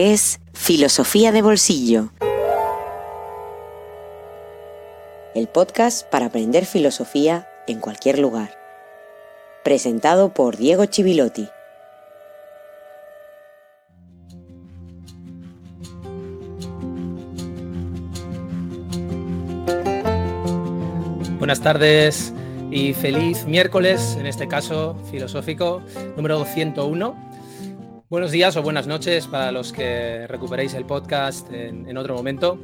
Es Filosofía de Bolsillo. El podcast para aprender filosofía en cualquier lugar. Presentado por Diego Chivilotti. Buenas tardes y feliz miércoles, en este caso filosófico, número 101. Buenos días o buenas noches para los que recuperéis el podcast en, otro momento.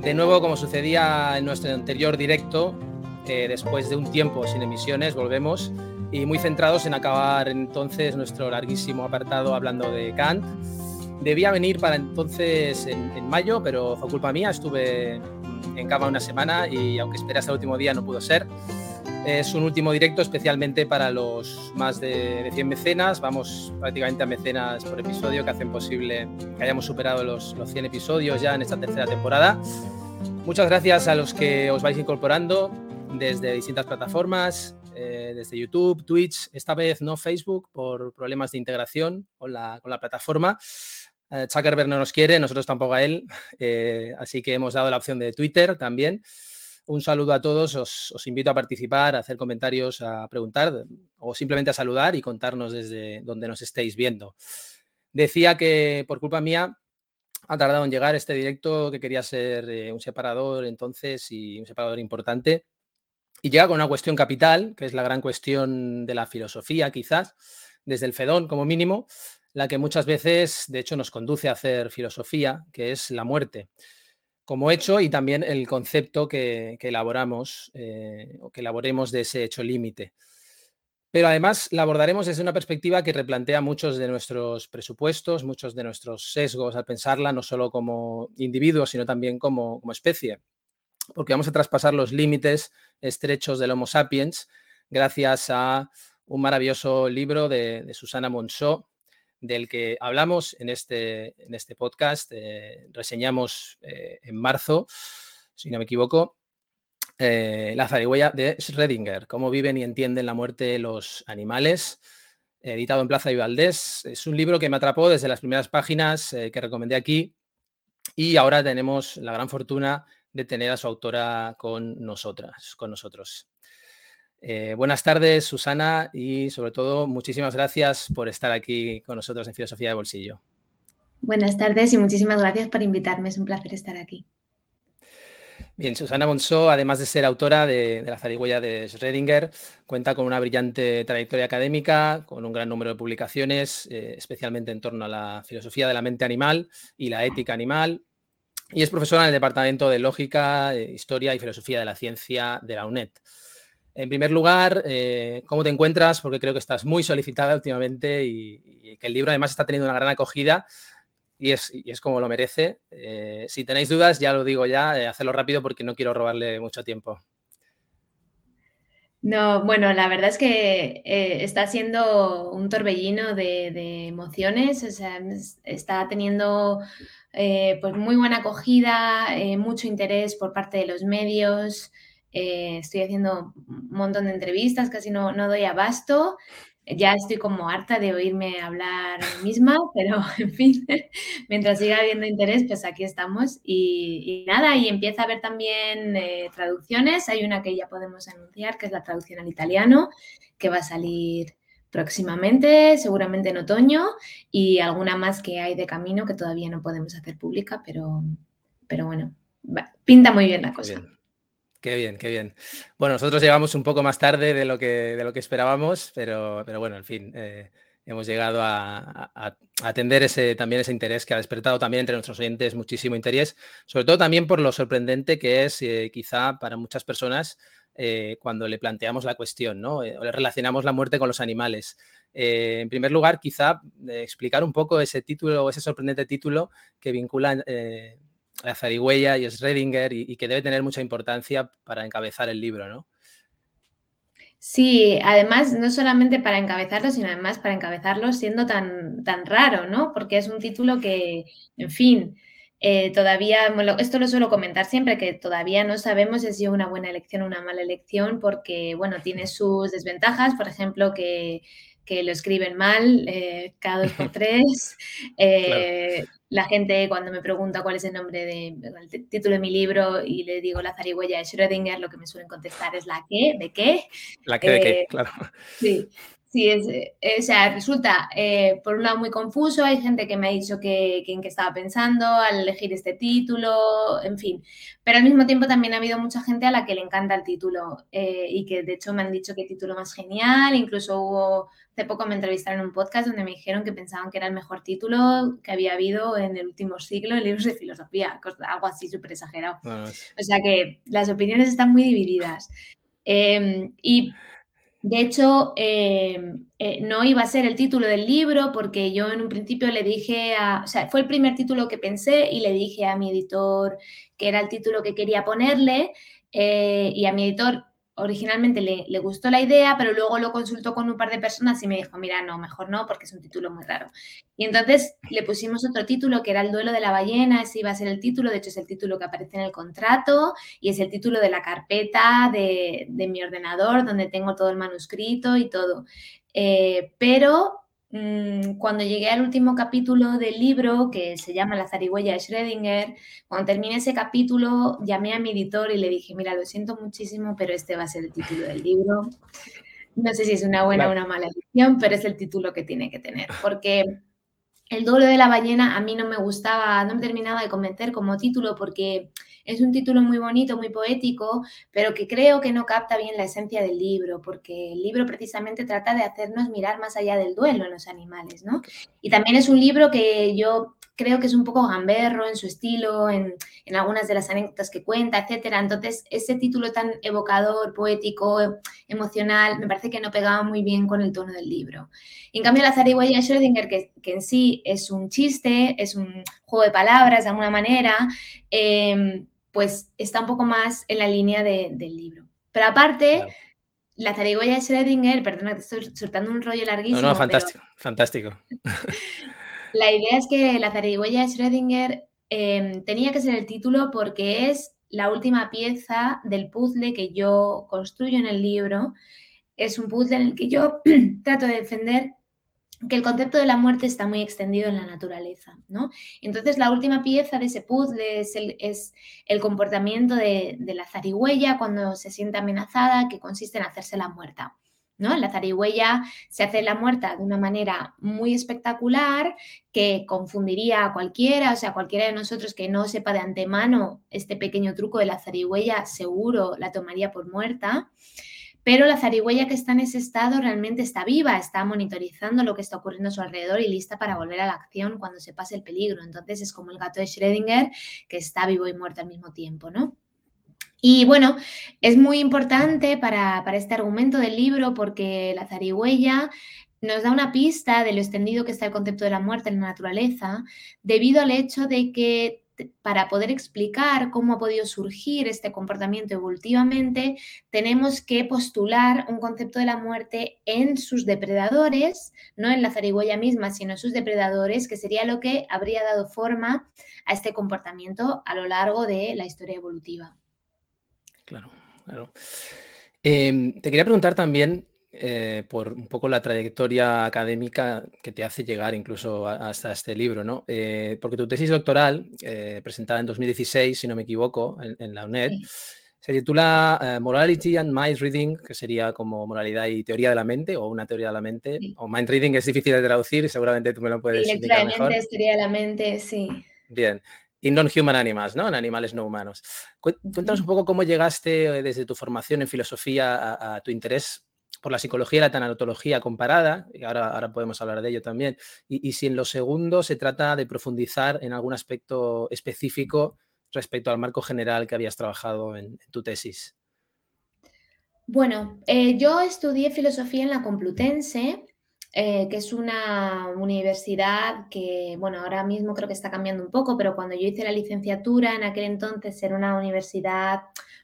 De nuevo, como sucedía en nuestro anterior directo, eh, después de un tiempo sin emisiones, volvemos y muy centrados en acabar entonces nuestro larguísimo apartado hablando de Kant. Debía venir para entonces en, mayo, pero fue culpa mía, estuve en cama una semana y aunque esperé hasta el último día no pudo ser. Es un último directo especialmente para los más de, 100 mecenas. Vamos prácticamente a mecenas por episodio que hacen posible que hayamos superado los, 100 episodios ya en esta tercera temporada. Muchas gracias a los que os vais incorporando desde distintas plataformas, eh, desde YouTube, Twitch, esta vez no Facebook por problemas de integración con la, plataforma. Eh, Zuckerberg no nos quiere, nosotros tampoco a él, eh, así que hemos dado la opción de Twitter también. Un saludo a todos, os, invito a participar, a hacer comentarios, a preguntar o simplemente a saludar y contarnos desde donde nos estéis viendo. Decía que por culpa mía ha tardado en llegar este directo que quería ser eh, un separador entonces y un separador importante. Y llega con una cuestión capital, que es la gran cuestión de la filosofía, quizás, desde el Fedón como mínimo, la que muchas veces, de hecho, nos conduce a hacer filosofía, que es la muerte como hecho y también el concepto que, elaboramos eh, o que elaboremos de ese hecho límite. Pero además la abordaremos desde una perspectiva que replantea muchos de nuestros presupuestos, muchos de nuestros sesgos al pensarla, no solo como individuos, sino también como, especie. Porque vamos a traspasar los límites estrechos del Homo sapiens gracias a un maravilloso libro de, de Susana Monceau, del que hablamos en este, en este podcast, eh, reseñamos eh, en marzo, si no me equivoco, eh, La zarigüeya de Schrödinger, cómo viven y entienden la muerte los animales, editado en Plaza y Valdés. Es un libro que me atrapó desde las primeras páginas que recomendé aquí y ahora tenemos la gran fortuna de tener a su autora con nosotras, con nosotros. Eh, buenas tardes, Susana, y sobre todo muchísimas gracias por estar aquí con nosotros en Filosofía de Bolsillo. Buenas tardes y muchísimas gracias por invitarme. Es un placer estar aquí. Bien, Susana Monzó, además de ser autora de, La zarigüeya de Schrödinger, cuenta con una brillante trayectoria académica, con un gran número de publicaciones, eh, especialmente en torno a la filosofía de la mente animal y la ética animal, y es profesora en el Departamento de Lógica, eh, Historia y Filosofía de la Ciencia de la UNED. En primer lugar, eh, ¿cómo te encuentras? Porque creo que estás muy solicitada últimamente y, que el libro además está teniendo una gran acogida y es, como lo merece. Eh, si tenéis dudas, ya lo digo ya, eh, hacerlo rápido porque no quiero robarle mucho tiempo. No, bueno, la verdad es que está siendo un torbellino de, emociones, está teniendo pues muy buena acogida, mucho interés por parte de los medios. Eh, estoy haciendo un montón de entrevistas, casi no, no doy abasto. Ya estoy como harta de oírme hablar misma, pero en fin, mientras siga habiendo interés, pues aquí estamos. Y, nada, y empieza a haber también eh, traducciones. Hay una que ya podemos anunciar, que es la traducción al italiano, que va a salir próximamente, seguramente en otoño, y alguna más que hay de camino que todavía no podemos hacer pública, pero, pero bueno, pinta muy bien la cosa. Qué bien, qué bien. Bueno, nosotros llegamos un poco más tarde de lo que, de lo que esperábamos, pero, pero bueno, en fin, eh, hemos llegado a, atender ese, también ese interés que ha despertado también entre nuestros oyentes muchísimo interés, sobre todo también por lo sorprendente que es eh, quizá para muchas personas eh, cuando le planteamos la cuestión, ¿no? le relacionamos la muerte con los animales. en primer lugar, quizá explicar un poco ese título, ese sorprendente título que vincula la zarigüeya y Schrödinger y, que debe tener mucha importancia para encabezar el libro, ¿no? Sí, además, no solamente para encabezarlo, sino además para encabezarlo siendo tan, tan raro, ¿no? Porque es un título que, en fin, eh, todavía, esto lo suelo comentar siempre, que todavía no sabemos si ha sido una buena elección o una mala elección, porque, bueno, tiene sus desventajas, por ejemplo, que que lo escriben mal eh, cada dos por tres. Eh, la gente cuando me pregunta cuál es el nombre de el título de mi libro y le digo la zarigüeya de Schrödinger, lo que me suelen contestar es la qué, de qué. La qué, de qué, claro. Sí. Sí, es, eh, o sea, resulta eh, por un lado muy confuso, hay gente que me ha dicho que, en qué estaba pensando al elegir este título, en fin, pero al mismo tiempo también ha habido mucha gente a la que le encanta el título eh, y que de hecho me han dicho que el título más genial, incluso hubo, hace poco me entrevistaron en un podcast donde me dijeron que pensaban que era el mejor título que había habido en el último siglo en libros de filosofía, algo así súper exagerado. O sea que las opiniones están muy divididas. Em, y de hecho, eh, eh, no iba a ser el título del libro porque yo en un principio le dije a, o sea, fue el primer título que pensé y le dije a mi editor que era el título que quería ponerle eh, y a mi editor originalmente le, gustó la idea, pero luego lo consultó con un par de personas y me dijo, mira, no, mejor no, porque es un título muy raro. Y entonces le pusimos otro título que era El duelo de la ballena, ese iba a ser el título, de hecho es el título que aparece en el contrato y es el título de la carpeta de, mi ordenador, donde tengo todo el manuscrito y todo. Eh, pero cuando llegué al último capítulo del libro, que se llama La zarigüeya de Schrödinger, cuando terminé ese capítulo, llamé a mi editor y le dije, mira, lo siento muchísimo, pero este va a ser el título del libro. No sé si es una buena o una mala edición, pero es el título que tiene que tener, porque el doble de la ballena a mí no me gustaba, no me terminaba de convencer como título, porque es un título muy bonito, muy poético, pero que creo que no capta bien la esencia del libro, porque el libro precisamente trata de hacernos mirar más allá del duelo en los animales, ¿no? Y también es un libro que yo creo que es un poco gamberro en su estilo, en, algunas de las anécdotas que cuenta, etcétera. Entonces, ese título tan evocador, poético, emocional, me parece que no pegaba muy bien con el tono del libro. En cambio, la zarigüeya Schrödinger, que, que, en sí es un chiste, es un juego de palabras de alguna manera, eh, pues está un poco más en la línea del libro. Pero aparte, la zarigüeya de Schrödinger, perdona, te estoy soltando un rollo larguísimo. No, no, fantástico, fantástico. la idea es que la zarigüeya de Schrödinger em, tenía que ser el título porque es la última pieza del puzzle que yo construyo en el libro. Es un puzzle en el que yo trato de defender que el concepto de la muerte está muy extendido en la naturaleza, ¿no? Entonces, la última pieza de ese puzzle es el, comportamiento de, la zarigüeya cuando se siente amenazada, que consiste en hacerse la muerta. ¿No? La zarigüeya se hace la muerta de una manera muy espectacular que confundiría a cualquiera, o sea, cualquiera de nosotros que no sepa de antemano este pequeño truco de la zarigüeya seguro la tomaría por muerta pero la zarigüeya que está en ese estado realmente está viva, está monitorizando lo que está ocurriendo a su alrededor y lista para volver a la acción cuando se pase el peligro. Entonces es como el gato de Schrödinger que está vivo y muerto al mismo tiempo, ¿no? Y bueno, es muy importante para, para este argumento del libro porque la zarigüeya nos da una pista de lo extendido que está el concepto de la muerte en la naturaleza, debido al hecho de que para poder explicar cómo ha podido surgir este comportamiento evolutivamente, tenemos que postular un concepto de la muerte en sus depredadores, no en la zarigüeya misma, sino en sus depredadores, que sería lo que habría dado forma a este comportamiento a lo largo de la historia evolutiva. Claro, claro. Em, te quería preguntar también eh, por un poco la trayectoria académica que te hace llegar incluso hasta este libro, ¿no? Eh, porque tu tesis doctoral, eh, presentada en 2016, si no me equivoco, en, la UNED, se titula Morality and Mind Reading, que sería como moralidad y teoría de la mente, o una teoría de la mente, o Mind Reading es difícil de traducir, seguramente tú me lo puedes sí, explicar mejor. Es teoría de la mente, sí. Bien. In non-human animals, ¿no? En animales no humanos. Cuéntanos un poco cómo llegaste desde tu formación en filosofía a tu interés por la psicología y la tanatología comparada, y ahora, ahora podemos hablar de ello también, y, si en lo segundo se trata de profundizar en algún aspecto específico respecto al marco general que habías trabajado en, tu tesis. Bueno, eh, yo estudié filosofía en la Complutense, eh, que es una universidad que, bueno, ahora mismo creo que está cambiando un poco, pero cuando yo hice la licenciatura en aquel entonces era una universidad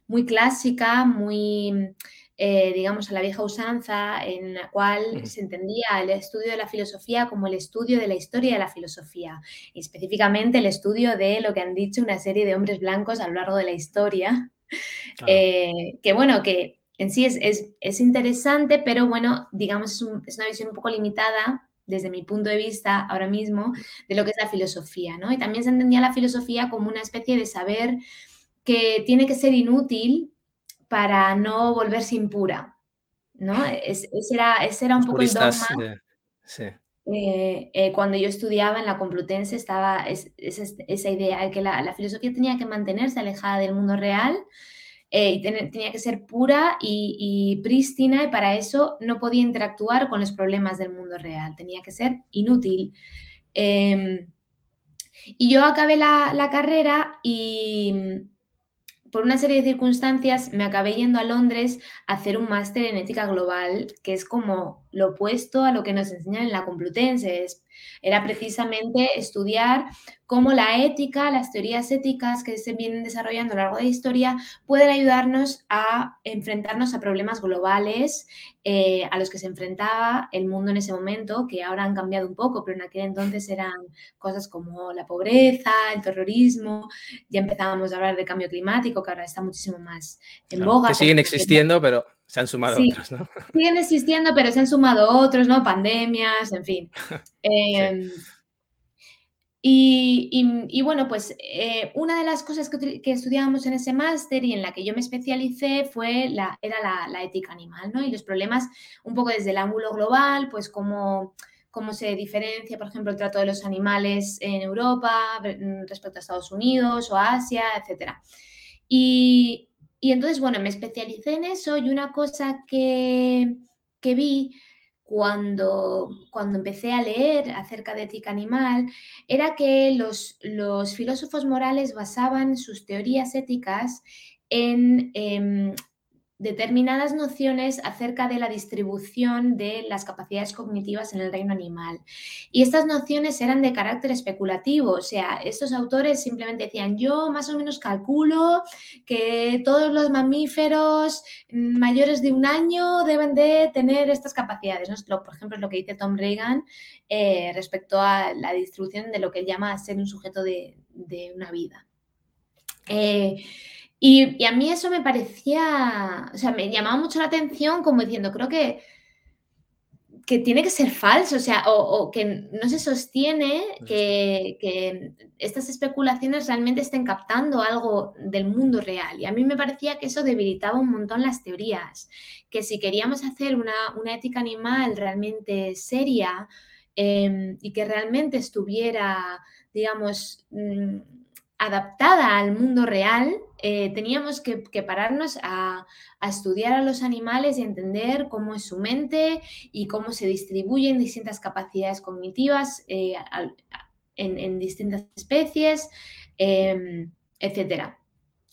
muy clásica, muy eh, digamos, a la vieja usanza, en la cual se entendía el estudio de la filosofía como el estudio de la historia de la filosofía, y específicamente el estudio de lo que han dicho una serie de hombres blancos a lo largo de la historia, eh, que bueno, que en sí es, interesante, pero bueno, digamos, es, es, una visión un poco limitada desde mi punto de vista ahora mismo de lo que es la filosofía, ¿no? Y también se entendía la filosofía como una especie de saber que tiene que ser inútil para no volverse impura, ¿no? ese, era, era un poco el dogma. Eh, eh, cuando yo estudiaba en la Complutense estaba esa idea de que la, filosofía tenía que mantenerse alejada del mundo real eh, y tenía que ser pura y, prístina y para eso no podía interactuar con los problemas del mundo real, tenía que ser inútil. Em, y yo acabé la carrera y por una serie de circunstancias me acabé yendo a Londres a hacer un máster en ética global, que es como lo opuesto a lo que nos enseñan en la Complutense. Era precisamente estudiar cómo la ética, las teorías éticas que se vienen desarrollando a lo largo de la historia pueden ayudarnos a enfrentarnos a problemas globales eh, a los que se enfrentaba el mundo en ese momento, que ahora han cambiado un poco, pero en aquel entonces eran cosas como la pobreza, el terrorismo, ya empezábamos a hablar de cambio climático, que ahora está muchísimo más en boga. Que siguen existiendo, pero se han sumado otros, ¿no? Siguen existiendo, pero se han sumado otros, ¿no? Pandemias, en fin. Em, y, bueno, pues eh, una de las cosas que, estudiábamos en ese máster y en la que yo me especialicé fue la, era la, ética animal, ¿no? Y los problemas un poco desde el ángulo global, pues cómo, cómo se diferencia, por ejemplo, el trato de los animales en Europa respecto a Estados Unidos o Asia, etc. Y, y entonces, bueno, me especialicé en eso y una cosa que, vi cuando, cuando empecé a leer acerca de ética animal era que los, los filósofos morales basaban sus teorías éticas en, em, determinadas nociones acerca de la distribución de las capacidades cognitivas en el reino animal. Y estas nociones eran de carácter especulativo, o sea, estos autores simplemente decían, yo más o menos calculo que todos los mamíferos mayores de un año deben de tener estas capacidades. Por ejemplo, es lo que dice Tom Reagan eh, respecto a la distribución de lo que él llama ser un sujeto de, una vida. Eh, y, a mí eso me parecía, o sea, me llamaba mucho la atención como diciendo, creo que, que tiene que ser falso, o sea, o, que no se sostiene que, estas especulaciones realmente estén captando algo del mundo real. Y a mí me parecía que eso debilitaba un montón las teorías, que si queríamos hacer una, ética animal realmente seria em, y que realmente estuviera, digamos, mm, adaptada al mundo real, eh, teníamos que, pararnos a, estudiar a los animales y entender cómo es su mente y cómo se distribuyen distintas capacidades cognitivas eh, en, distintas especies, eh, etc.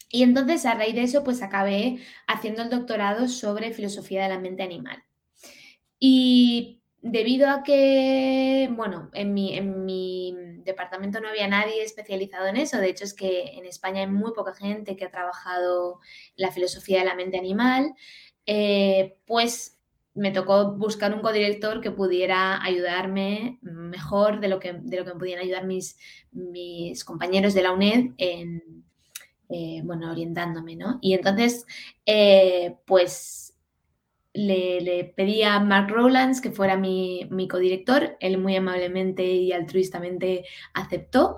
Y entonces a raíz de eso pues acabé haciendo el doctorado sobre filosofía de la mente animal. Y debido a que, bueno, en mi, en mi departamento no había nadie especializado en eso, de hecho es que en España hay muy poca gente que ha trabajado la filosofía de la mente animal, eh, pues me tocó buscar un codirector que pudiera ayudarme mejor de lo que, de lo que me podían ayudar mis, mis compañeros de la UNED en, eh, bueno, orientándome, ¿no? Y entonces, eh, pues le, pedí a Mark Rowlands que fuera mi, codirector. Él muy amablemente y altruistamente aceptó.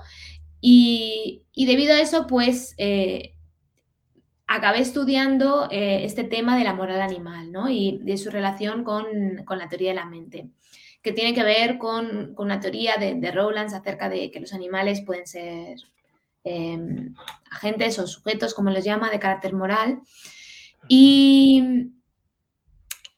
Y, debido a eso, pues eh, acabé estudiando eh, este tema de la moral animal ¿no? y de su relación con, la teoría de la mente, que tiene que ver con, una teoría de, de, Rowlands acerca de que los animales pueden ser em, agentes o sujetos, como los llama, de carácter moral. Y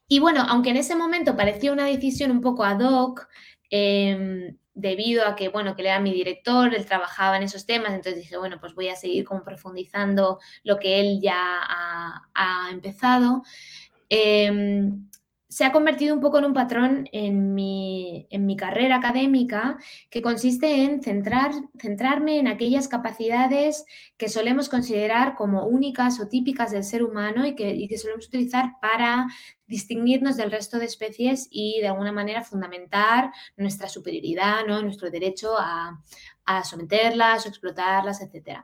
y bueno, aunque en ese momento parecía una decisión un poco ad hoc, em, debido a que, bueno, que era mi director, él trabajaba en esos temas, entonces dije, bueno, pues voy a seguir como profundizando lo que él ya ha, empezado. Em, se ha convertido un poco en un patrón en mi, en mi carrera académica que consiste en centrar, centrarme en aquellas capacidades que solemos considerar como únicas o típicas del ser humano y que, y que solemos utilizar para distinguirnos del resto de especies y de alguna manera fundamentar nuestra superioridad, ¿no? nuestro derecho a, a someterlas o explotarlas, etc.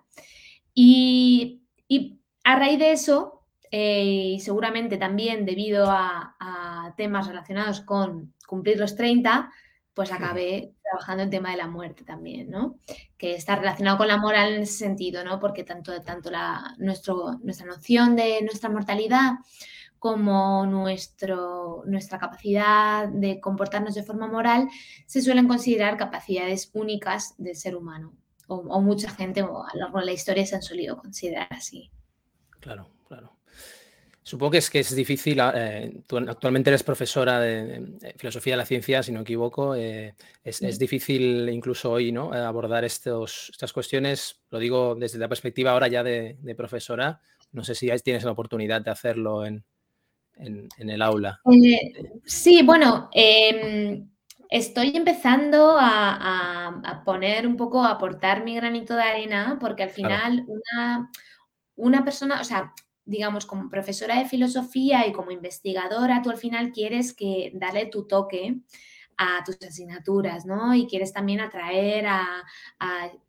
Y, y a raíz de eso, eh, y seguramente también debido a, temas relacionados con cumplir los 30, pues acabé trabajando en tema de la muerte también, ¿no? Que está relacionado con la moral en ese sentido, ¿no? Porque tanto, tanto la, nuestro, nuestra noción de nuestra mortalidad como nuestro, nuestra capacidad de comportarnos de forma moral se suelen considerar capacidades únicas del ser humano. O, mucha gente a lo largo de la historia se han solido considerar así. Claro. Supongo que es que es difícil, ah, eh, tú actualmente eres profesora de, filosofía de la ciencia, si no equivoco, eh, es, difícil incluso hoy ¿no? abordar estos, estas cuestiones, lo digo desde la perspectiva ahora ya de, profesora, no sé si tienes la oportunidad de hacerlo en, el aula. Eh, sí, bueno, em, estoy empezando a, poner un poco, a aportar mi granito de arena, porque al final una, una persona, o sea, digamos, como profesora de filosofía y como investigadora, tú al final quieres que darle tu toque a tus asignaturas, ¿no? Y quieres también atraer a,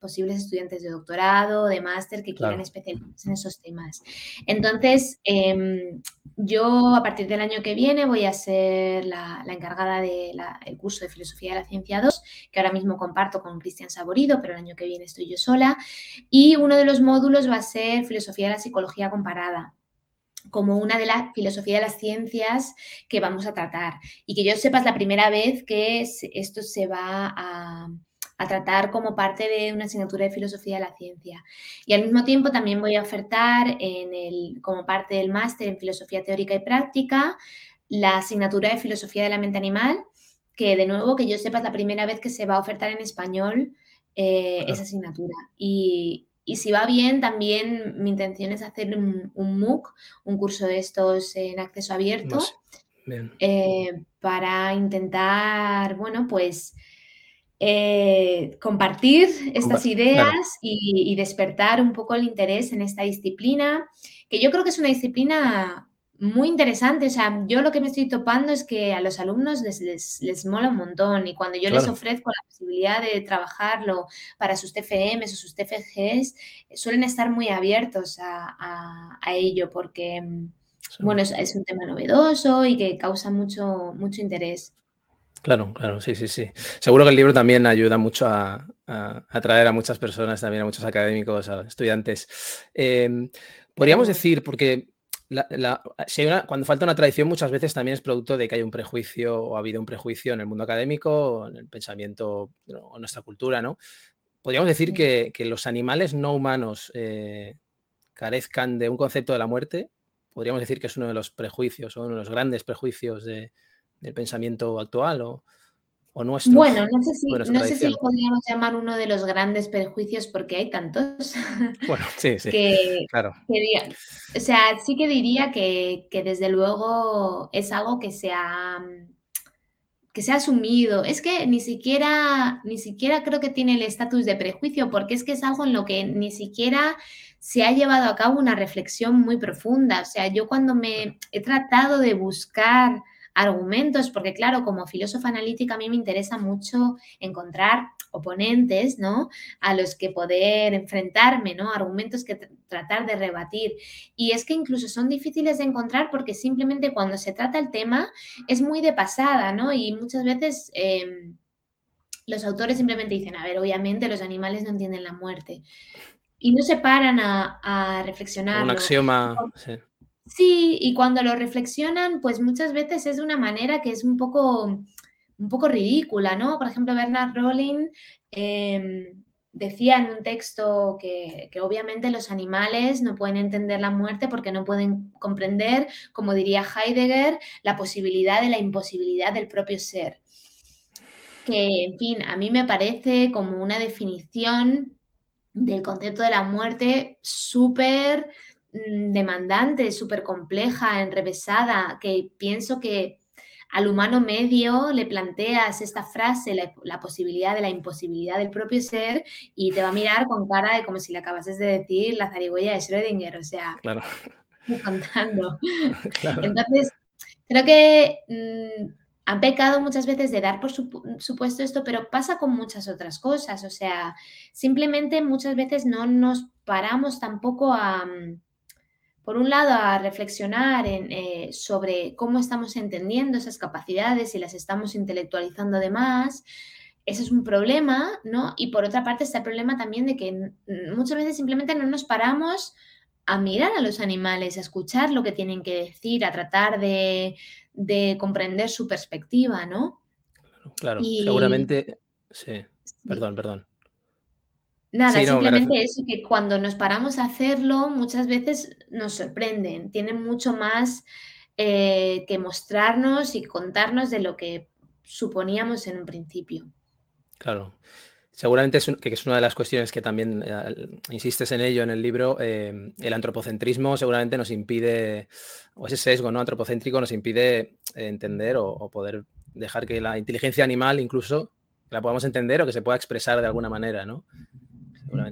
posibles estudiantes de doctorado, de máster que quieran especializarse en esos temas. Entonces, em, yo a partir del año que viene voy a ser la, encargada del curso de Filosofía de la Ciencia 2, que ahora mismo comparto con Cristian Saborido, pero el año que viene estoy yo sola. Y uno de los módulos va a ser Filosofía de la Psicología Comparada como una de las filosofías de las ciencias que vamos a tratar. Y que yo sepa es la primera vez que esto se va a, tratar como parte de una asignatura de filosofía de la ciencia. Y al mismo tiempo también voy a ofertar en el, como parte del máster en filosofía teórica y práctica la asignatura de filosofía de la mente animal, que de nuevo, que yo sepa es la primera vez que se va a ofertar en español eh, esa asignatura. Y, y si va bien, también mi intención es hacer un, MOOC, un curso de estos en acceso abierto, eh, para intentar, bueno, pues eh, compartir estas ideas y, despertar un poco el interés en esta disciplina, que yo creo que es una disciplina muy interesante. O sea, yo lo que me estoy topando es que a los alumnos les, les, mola un montón y cuando yo les ofrezco la posibilidad de trabajarlo para sus TFMs o sus TFGs, suelen estar muy abiertos a, ello porque, bueno, es, un tema novedoso y que causa mucho, mucho interés. Claro, claro, sí, sí, sí. Seguro que el libro también ayuda mucho a, atraer a muchas personas, también a muchos académicos, a estudiantes. Em, podríamos decir, porque cuando falta una tradición muchas veces también es producto de que hay un prejuicio o ha habido un prejuicio en el mundo académico, en el pensamiento o en nuestra cultura, ¿no? Podríamos decir que, los animales no humanos eh, carezcan de un concepto de la muerte. Podríamos decir que es uno de los prejuicios o uno de los grandes prejuicios del pensamiento actual o, bueno, no sé, si, no sé si lo podríamos llamar uno de los grandes prejuicios porque hay tantos. Bueno, sí, sí. claro. o sea, sí que diría que, desde luego es algo que se ha que se ha asumido. Es que ni siquiera, ni siquiera creo que tiene el estatus de prejuicio, porque es que es algo en lo que ni siquiera se ha llevado a cabo una reflexión muy profunda. O sea, yo cuando me he tratado de buscar argumentos, porque claro, como filósofa analítica a mí me interesa mucho encontrar oponentes, ¿no? A los que poder enfrentarme, ¿no? Argumentos que tratar de rebatir. Y es que incluso son difíciles de encontrar porque simplemente cuando se trata el tema es muy de pasada, ¿no? Y muchas veces... Em, los autores simplemente dicen, a ver, obviamente los animales no entienden la muerte. Y no se paran a, reflexionar. Un axioma. Sí, y cuando lo reflexionan, pues muchas veces es de una manera que es un poco, un poco ridícula, ¿no? Por ejemplo, Bernard Rowling em, decía en un texto que, que, obviamente los animales no pueden entender la muerte porque no pueden comprender, como diría Heidegger, la posibilidad de la imposibilidad del propio ser. Que, en fin, a mí me parece como una definición del concepto de la muerte súper demandante, súper compleja, enrevesada, que pienso que al humano medio le planteas esta frase, la, posibilidad de la imposibilidad del propio ser, y te va a mirar con cara de como si le acabases de decir la zarigüeya de Schrödinger, o sea, claro. contando. Entonces, creo que mm, han pecado muchas veces de dar por supuesto esto, pero pasa con muchas otras cosas, o sea, simplemente muchas veces no nos paramos tampoco a... Mm, por un lado, a reflexionar eh, sobre cómo estamos entendiendo esas capacidades y las estamos intelectualizando de más. Ese es un problema, ¿no? Y por otra parte está el problema también de que muchas veces simplemente no nos paramos a mirar a los animales, a escuchar lo que tienen que decir, a tratar de, comprender su perspectiva, ¿no? Claro, seguramente, sí. Perdón, perdón. Nada, simplemente eso, que cuando nos paramos a hacerlo, muchas veces nos sorprenden, tienen mucho más eh, que mostrarnos y contarnos de lo que suponíamos en un principio. Claro. Seguramente es, que es una de las cuestiones que también eh, insistes en ello en el libro. Eh, el antropocentrismo seguramente nos impide, o ese sesgo ¿no? antropocéntrico nos impide entender o, poder dejar que la inteligencia animal incluso la podamos entender o que se pueda expresar de alguna manera, ¿no?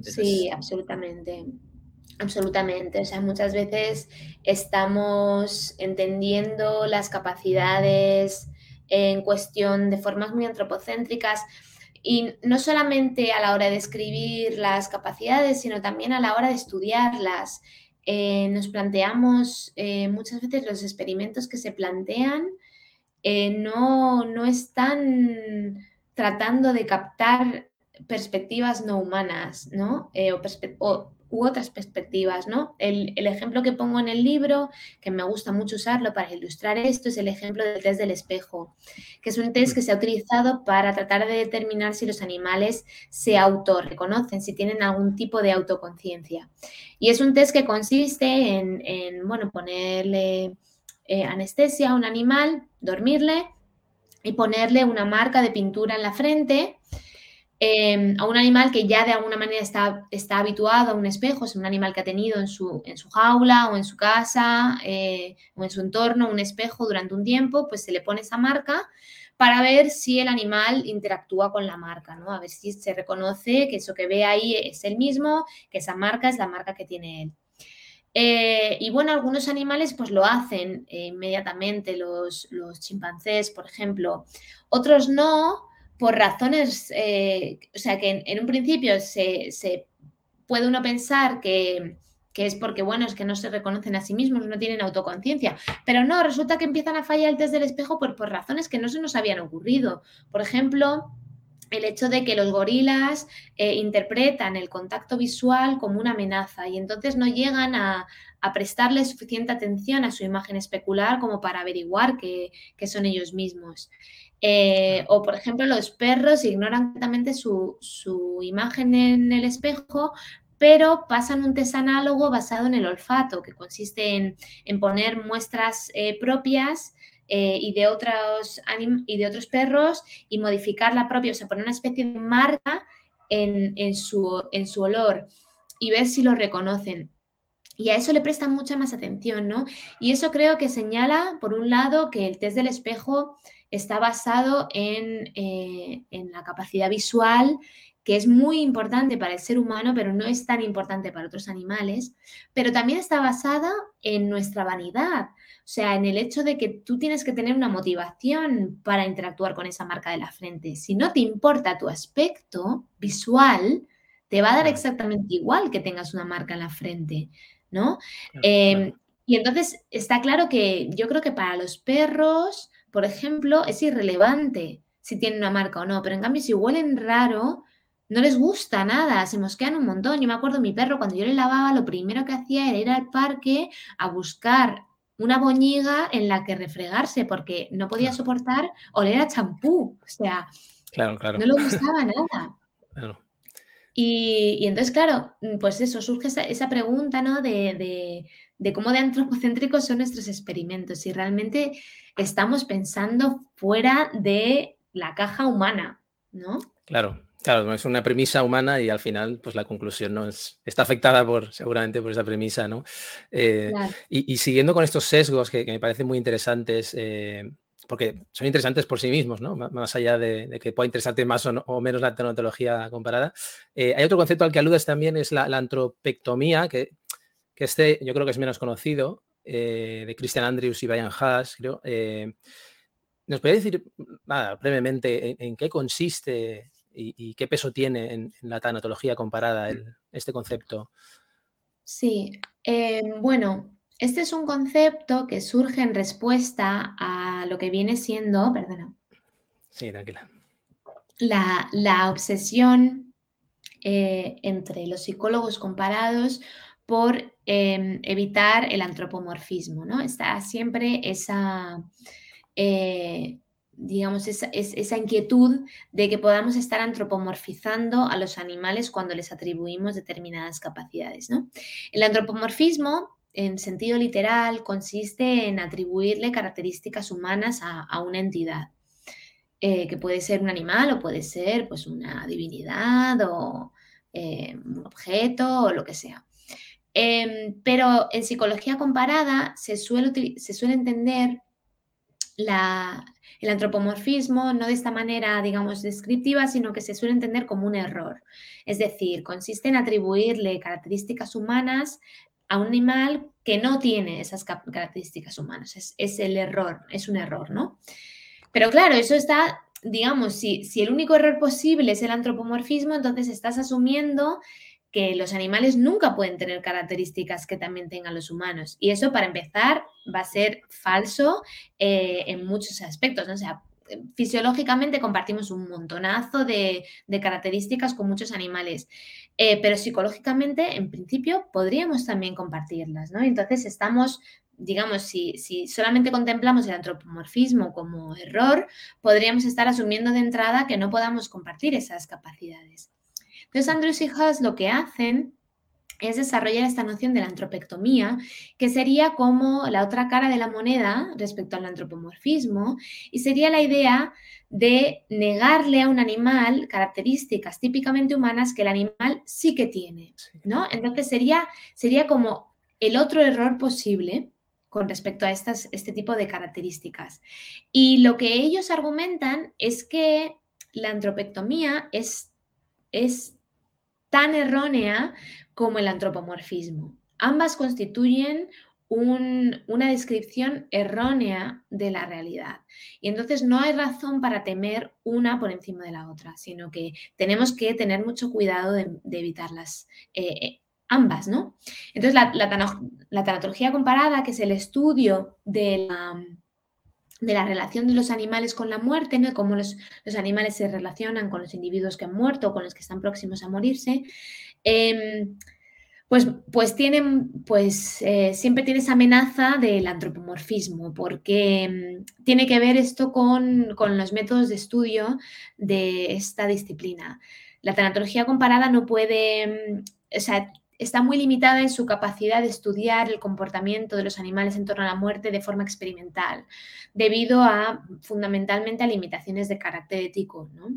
Sí, absolutamente. Absolutamente. O sea, muchas veces estamos entendiendo las capacidades en cuestión de formas muy antropocéntricas y no solamente a la hora de escribir las capacidades, sino también a la hora de estudiarlas. Eh, nos planteamos eh, muchas veces los experimentos que se plantean eh, no, no están tratando de captar perspectivas no humanas, ¿no? Eh, o, u otras perspectivas, ¿no? El, ejemplo que pongo en el libro, que me gusta mucho usarlo para ilustrar esto, es el ejemplo del test del espejo, que es un test que se ha utilizado para tratar de determinar si los animales se autorreconocen, si tienen algún tipo de autoconciencia. Y es un test que consiste en, bueno, ponerle eh, anestesia a un animal, dormirle y ponerle una marca de pintura en la frente Em, a un animal que ya de alguna manera está, está, habituado a un espejo, es un animal que ha tenido en su, en su jaula o en su casa eh, o en su entorno un espejo durante un tiempo, pues se le pone esa marca para ver si el animal interactúa con la marca, ¿no? A ver si se reconoce que eso que ve ahí es el mismo, que esa marca es la marca que tiene él. Eh, y bueno, algunos animales pues lo hacen eh, inmediatamente, los, los chimpancés, por ejemplo. Otros no, por razones, eh, o sea, que en, un principio se, puede uno pensar que, es porque, bueno, es que no se reconocen a sí mismos, no tienen autoconciencia, pero no, resulta que empiezan a fallar el test del espejo por, por razones que no se nos habían ocurrido. Por ejemplo, el hecho de que los gorilas eh, interpretan el contacto visual como una amenaza y entonces no llegan a, prestarle suficiente atención a su imagen especular como para averiguar que, que son ellos mismos. Eh, o, por ejemplo, los perros ignoran completamente su, imagen en el espejo, pero pasan un test análogo basado en el olfato, que consiste en, poner muestras eh, propias eh, y, de otros y de otros perros y modificar la propia, o sea, poner una especie de marca en, su, en su olor y ver si lo reconocen. Y a eso le prestan mucha más atención, ¿no? Y eso creo que señala, por un lado, que el test del espejo está basado eh, en, la capacidad visual, que es muy importante para el ser humano, pero no es tan importante para otros animales, pero también está basada en nuestra vanidad, o sea, en el hecho de que tú tienes que tener una motivación para interactuar con esa marca de la frente. Si no te importa tu aspecto visual, te va a dar exactamente igual que tengas una marca en la frente, ¿no? Em, y entonces está claro que yo creo que para los perros por ejemplo, es irrelevante si tienen una marca o no, pero en cambio si huelen raro, no les gusta nada, se mosquean un montón. Yo me acuerdo mi perro cuando yo le lavaba, lo primero que hacía era ir al parque a buscar una boñiga en la que refregarse porque no podía soportar oler a champú. O sea, claro, claro. no le gustaba nada. Y, entonces, claro, pues eso, surge esa, pregunta, ¿no? De, de, de, cómo de antropocéntricos son nuestros experimentos. Y realmente estamos pensando fuera de la caja humana, ¿no? Claro, claro, es una premisa humana y al final, pues la conclusión no es, está afectada por, seguramente por esa premisa, ¿no? Eh, y, siguiendo con estos sesgos que, me parecen muy interesantes, eh, porque son interesantes por sí mismos, ¿no? Más allá de, que pueda interesarte más o, menos la tecnología comparada. Eh, hay otro concepto al que aludes también, es la, antropectomía, que, que este yo creo que es menos conocido, eh, de Christian Andrews y Brian Haas, creo. Eh, ¿Nos puede decir brevemente en, qué consiste y, qué peso tiene en, la tanatología comparada este concepto? Sí, eh, bueno, Este es un concepto que surge en respuesta a lo que viene siendo, perdona. Sí, tranquila. La, obsesión eh, entre los psicólogos comparados por em, evitar el antropomorfismo, ¿no? Está siempre esa, eh, digamos, esa, esa, inquietud de que podamos estar antropomorfizando a los animales cuando les atribuimos determinadas capacidades, ¿no? El antropomorfismo en sentido literal, consiste en atribuirle características humanas a, una entidad, eh, que puede ser un animal o puede ser pues, una divinidad o eh, un objeto o lo que sea. Em, pero en psicología comparada se suele, se suele entender el antropomorfismo no de esta manera, digamos, descriptiva, sino que se suele entender como un error. Es decir, consiste en atribuirle características humanas a un animal que no tiene esas características humanas. Es, el error, es un error, ¿no? Pero claro, eso está, digamos, si, si el único error posible es el antropomorfismo, entonces estás asumiendo que los animales nunca pueden tener características que también tengan los humanos. Y eso, para empezar, va a ser falso eh, en muchos aspectos. ¿no? O sea, fisiológicamente compartimos un montonazo de, características con muchos animales, eh, pero psicológicamente, en principio, podríamos también compartirlas, ¿no? Entonces estamos, digamos, si, si solamente contemplamos el antropomorfismo como error, podríamos estar asumiendo de entrada que no podamos compartir esas capacidades. Entonces, Andrews y Huss lo que hacen es desarrollar esta noción de la antropectomía, que sería como la otra cara de la moneda respecto al antropomorfismo, y sería la idea de negarle a un animal características típicamente humanas que el animal sí que tiene, ¿no? Entonces sería, sería como el otro error posible con respecto a estas, este tipo de características. Y lo que ellos argumentan es que la antropectomía es, es tan errónea como el antropomorfismo. Ambas constituyen una descripción errónea de la realidad. Y entonces no hay razón para temer una por encima de la otra, sino que tenemos que tener mucho cuidado de, evitarlas eh, eh, ambas, ¿no? Entonces la, la, tanatología comparada, que es el estudio de la, de la relación de los animales con la muerte, ¿no? cómo los, animales se relacionan con los individuos que han muerto o con los que están próximos a morirse, Em, pues, pues, tienen, pues eh, siempre tiene esa amenaza del antropomorfismo, porque em, tiene que ver esto con, los métodos de estudio de esta disciplina. La tanatología comparada no puede, em, o sea, está muy limitada en su capacidad de estudiar el comportamiento de los animales en torno a la muerte de forma experimental, debido a fundamentalmente a limitaciones de carácter ético, ¿no?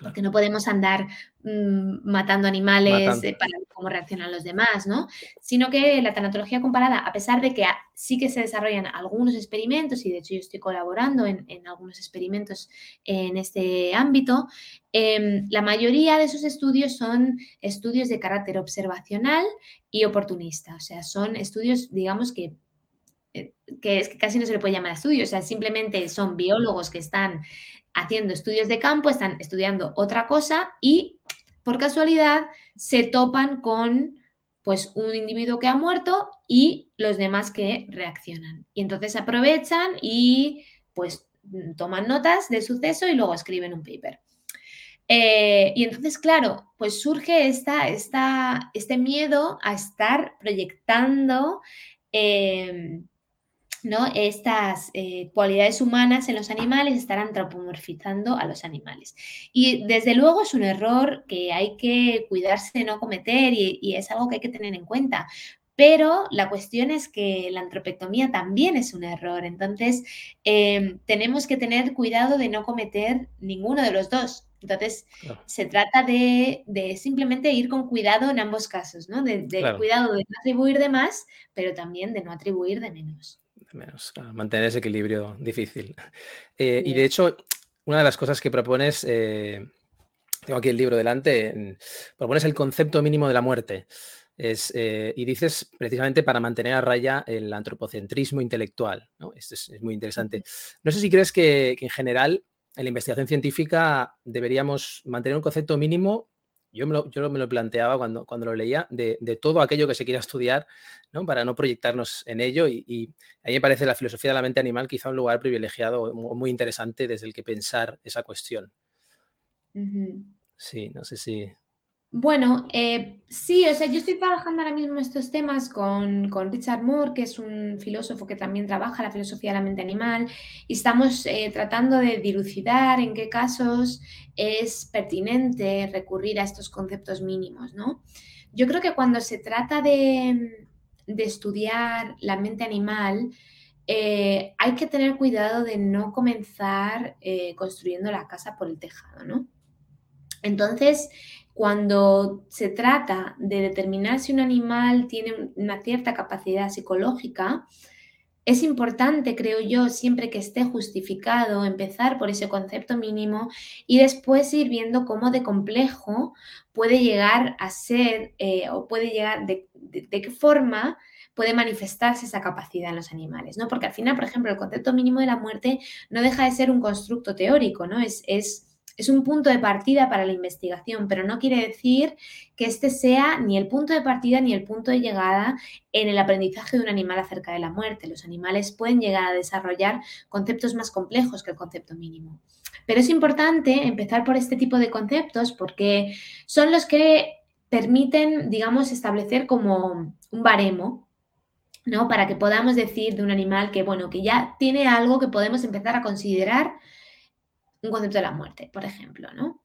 Porque no podemos andar mm, matando animales eh, para ver cómo reaccionan los demás, ¿no? Sino que la tanatología comparada, a pesar de que sí que se desarrollan algunos experimentos, y de hecho yo estoy colaborando en, algunos experimentos en este ámbito, em, la mayoría de esos estudios son estudios de carácter observacional y oportunista. O sea, son estudios, digamos, que eh, que es que casi no se le puede llamar estudios, o sea, simplemente son biólogos que están haciendo estudios de campo, están estudiando otra cosa y por casualidad se topan con pues un individuo que ha muerto y los demás que reaccionan. Y entonces aprovechan y pues toman notas del suceso y luego escriben un paper. Eh, y entonces, claro, pues surge esta, esta, este miedo a estar proyectando eh, ¿no? Estas eh, cualidades humanas en los animales están antropomorfizando a los animales. Y desde luego es un error que hay que cuidarse de no cometer y, es algo que hay que tener en cuenta. Pero la cuestión es que la antropectomía también es un error. Entonces, em, tenemos que tener cuidado de no cometer ninguno de los dos. Entonces, se trata de, simplemente ir con cuidado en ambos casos, ¿no? De, cuidado de no atribuir de más, pero también de no atribuir de menos menos. mantener ese equilibrio difícil. Eh, y de hecho, una de las cosas que propones, eh, tengo aquí el libro delante, propones el concepto mínimo de la muerte. Es, eh, y dices precisamente para mantener a raya el antropocentrismo intelectual. ¿no? Esto es, muy interesante. No sé si crees que, en general en la investigación científica deberíamos mantener un concepto mínimo yo me lo, yo me lo planteaba cuando, cuando lo leía, de, todo aquello que se quiera estudiar, ¿no? para no proyectarnos en ello. Y, a mí me parece la filosofía de la mente animal quizá un lugar privilegiado, muy interesante desde el que pensar esa cuestión. Sí, no sé si... Bueno, eh, sí, o sea, yo estoy trabajando ahora mismo estos temas con, Richard Moore, que es un filósofo que también trabaja la filosofía de la mente animal, y estamos eh, tratando de dilucidar en qué casos es pertinente recurrir a estos conceptos mínimos, ¿no? Yo creo que cuando se trata de, estudiar la mente animal, eh, hay que tener cuidado de no comenzar construyendo la casa por el tejado, ¿no? Entonces, cuando se trata de determinar si un animal tiene una cierta capacidad psicológica, es importante, creo yo, siempre que esté justificado, empezar por ese concepto mínimo y después ir viendo cómo de complejo puede llegar a ser eh, o puede llegar, de, qué forma puede manifestarse esa capacidad en los animales, ¿no? Porque al final, por ejemplo, el concepto mínimo de la muerte no deja de ser un constructo teórico, ¿no? Es, es es un punto de partida para la investigación, pero no quiere decir que este sea ni el punto de partida ni el punto de llegada en el aprendizaje de un animal acerca de la muerte. Los animales pueden llegar a desarrollar conceptos más complejos que el concepto mínimo. Pero es importante empezar por este tipo de conceptos porque son los que permiten, digamos, establecer como un baremo ¿no? Para que podamos decir de un animal que, bueno, que ya tiene algo que podemos empezar a considerar un concepto de la muerte, por ejemplo, ¿no?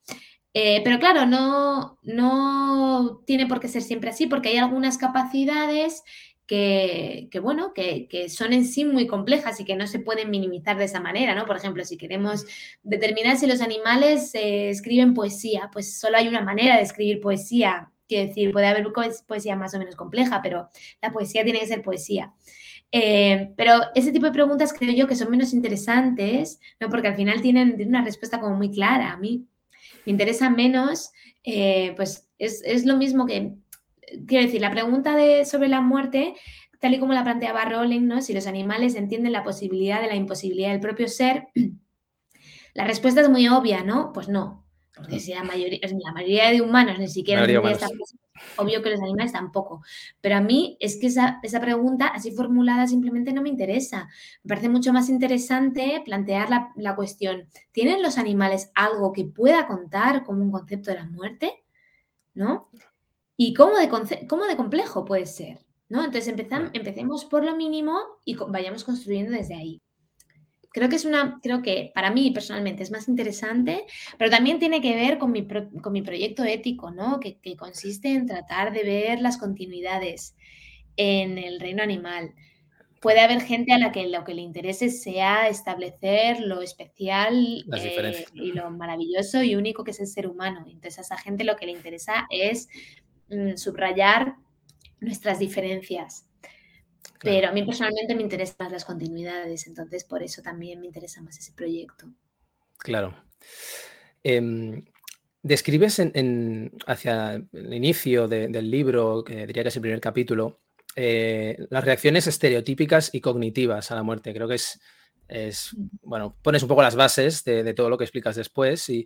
Eh, pero claro, no, no tiene por qué ser siempre así, porque hay algunas capacidades que, bueno, que, son en sí muy complejas y que no se pueden minimizar de esa manera, ¿no? Por ejemplo, si queremos determinar si los animales eh, escriben poesía, pues solo hay una manera de escribir poesía. Quiero decir, puede haber poesía más o menos compleja, pero la poesía tiene que ser poesía. Eh, pero ese tipo de preguntas creo yo que son menos interesantes, ¿no? porque al final tienen, una respuesta como muy clara. A mí me interesa menos, eh, pues es, lo mismo que, quiero decir, la pregunta de, sobre la muerte, tal y como la planteaba Rowling, ¿no? si los animales entienden la posibilidad de la imposibilidad del propio ser, la respuesta es muy obvia, ¿no? Pues no, porque si la mayoría, la mayoría de humanos ni siquiera obvio que los animales tampoco. Pero a mí es que esa, pregunta así formulada simplemente no me interesa. Me parece mucho más interesante plantear la, cuestión, ¿tienen los animales algo que pueda contar como un concepto de la muerte? ¿No? ¿Y cómo de, cómo de complejo puede ser? ¿No? Entonces empecemos por lo mínimo y vayamos construyendo desde ahí. Creo que es una, creo que para mí personalmente es más interesante, pero también tiene que ver con mi, con mi proyecto ético, ¿no? Que, consiste en tratar de ver las continuidades en el reino animal. Puede haber gente a la que lo que le interese sea establecer lo especial eh, y lo maravilloso y único que es el ser humano. Entonces a esa gente lo que le interesa es mm, subrayar nuestras diferencias. Pero a mí personalmente me interesan más las continuidades, entonces por eso también me interesa más ese proyecto. Claro. Em, describes en, hacia el inicio del libro, que diría que es el primer capítulo, eh, las reacciones estereotípicas y cognitivas a la muerte. Creo que es, es bueno, pones un poco las bases de, de, todo lo que explicas después y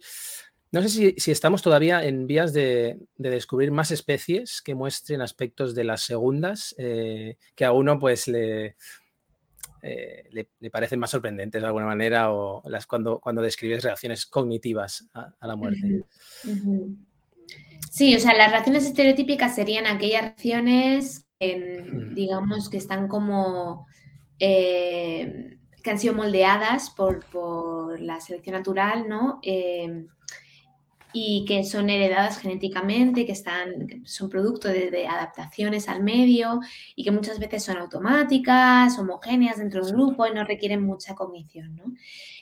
no sé si, estamos todavía en vías de, descubrir más especies que muestren aspectos de las segundas eh, que a uno pues eh, le, le, parecen más sorprendentes de alguna manera o las cuando, cuando describes reacciones cognitivas a, la muerte. Sí, o sea, las reacciones estereotípicas serían aquellas reacciones, digamos, que están como... Eh, que han sido moldeadas por, la selección natural, ¿no? Y que son heredadas genéticamente, que están, son producto de, adaptaciones al medio y que muchas veces son automáticas, homogéneas dentro de un grupo y no requieren mucha cognición. ¿no?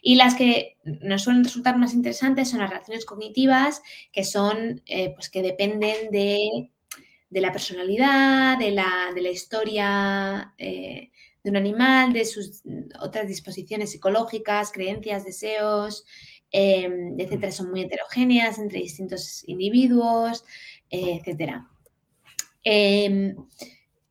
Y las que nos suelen resultar más interesantes son las reacciones cognitivas, que son, eh, pues que dependen de, la personalidad, de la, de la historia. Eh, de un animal, de sus otras disposiciones psicológicas, creencias, deseos, Em, etcétera, son muy heterogéneas entre distintos individuos, eh, etcétera. Em,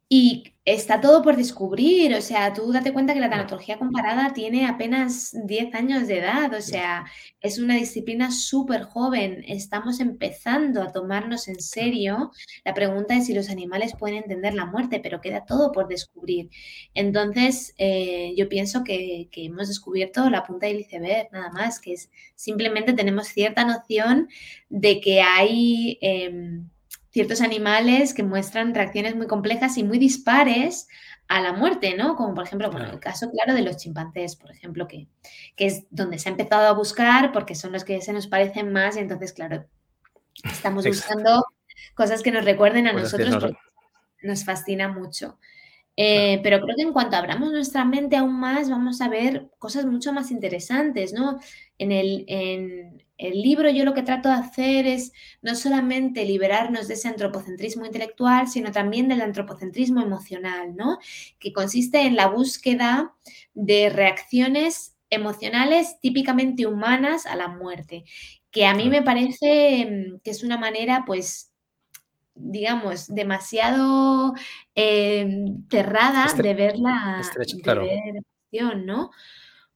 y está todo por descubrir, o sea, tú date cuenta que la tanatología comparada tiene apenas 10 años de edad, o sea, es una disciplina súper joven, estamos empezando a tomarnos en serio. La pregunta es si los animales pueden entender la muerte, pero queda todo por descubrir. Entonces, eh, yo pienso que, hemos descubierto la punta del iceberg, nada más, que es simplemente tenemos cierta noción de que hay... Em, ciertos animales que muestran reacciones muy complejas y muy dispares a la muerte, ¿no? Como por ejemplo, bueno, el caso claro de los chimpancés, por ejemplo, que, que es donde se ha empezado a buscar porque son los que se nos parecen más y entonces, claro, estamos buscando cosas que nos recuerden a nosotros porque nos fascina mucho. Eh, pero creo que en cuanto abramos nuestra mente aún más, vamos a ver cosas mucho más interesantes, ¿no? En el, en, el libro yo lo que trato de hacer es no solamente liberarnos de ese antropocentrismo intelectual, sino también del antropocentrismo emocional, ¿no? Que consiste en la búsqueda de reacciones emocionales típicamente humanas a la muerte, que a mí me parece mm, que es una manera, pues, digamos, demasiado em, cerrada de ver la, ¿no?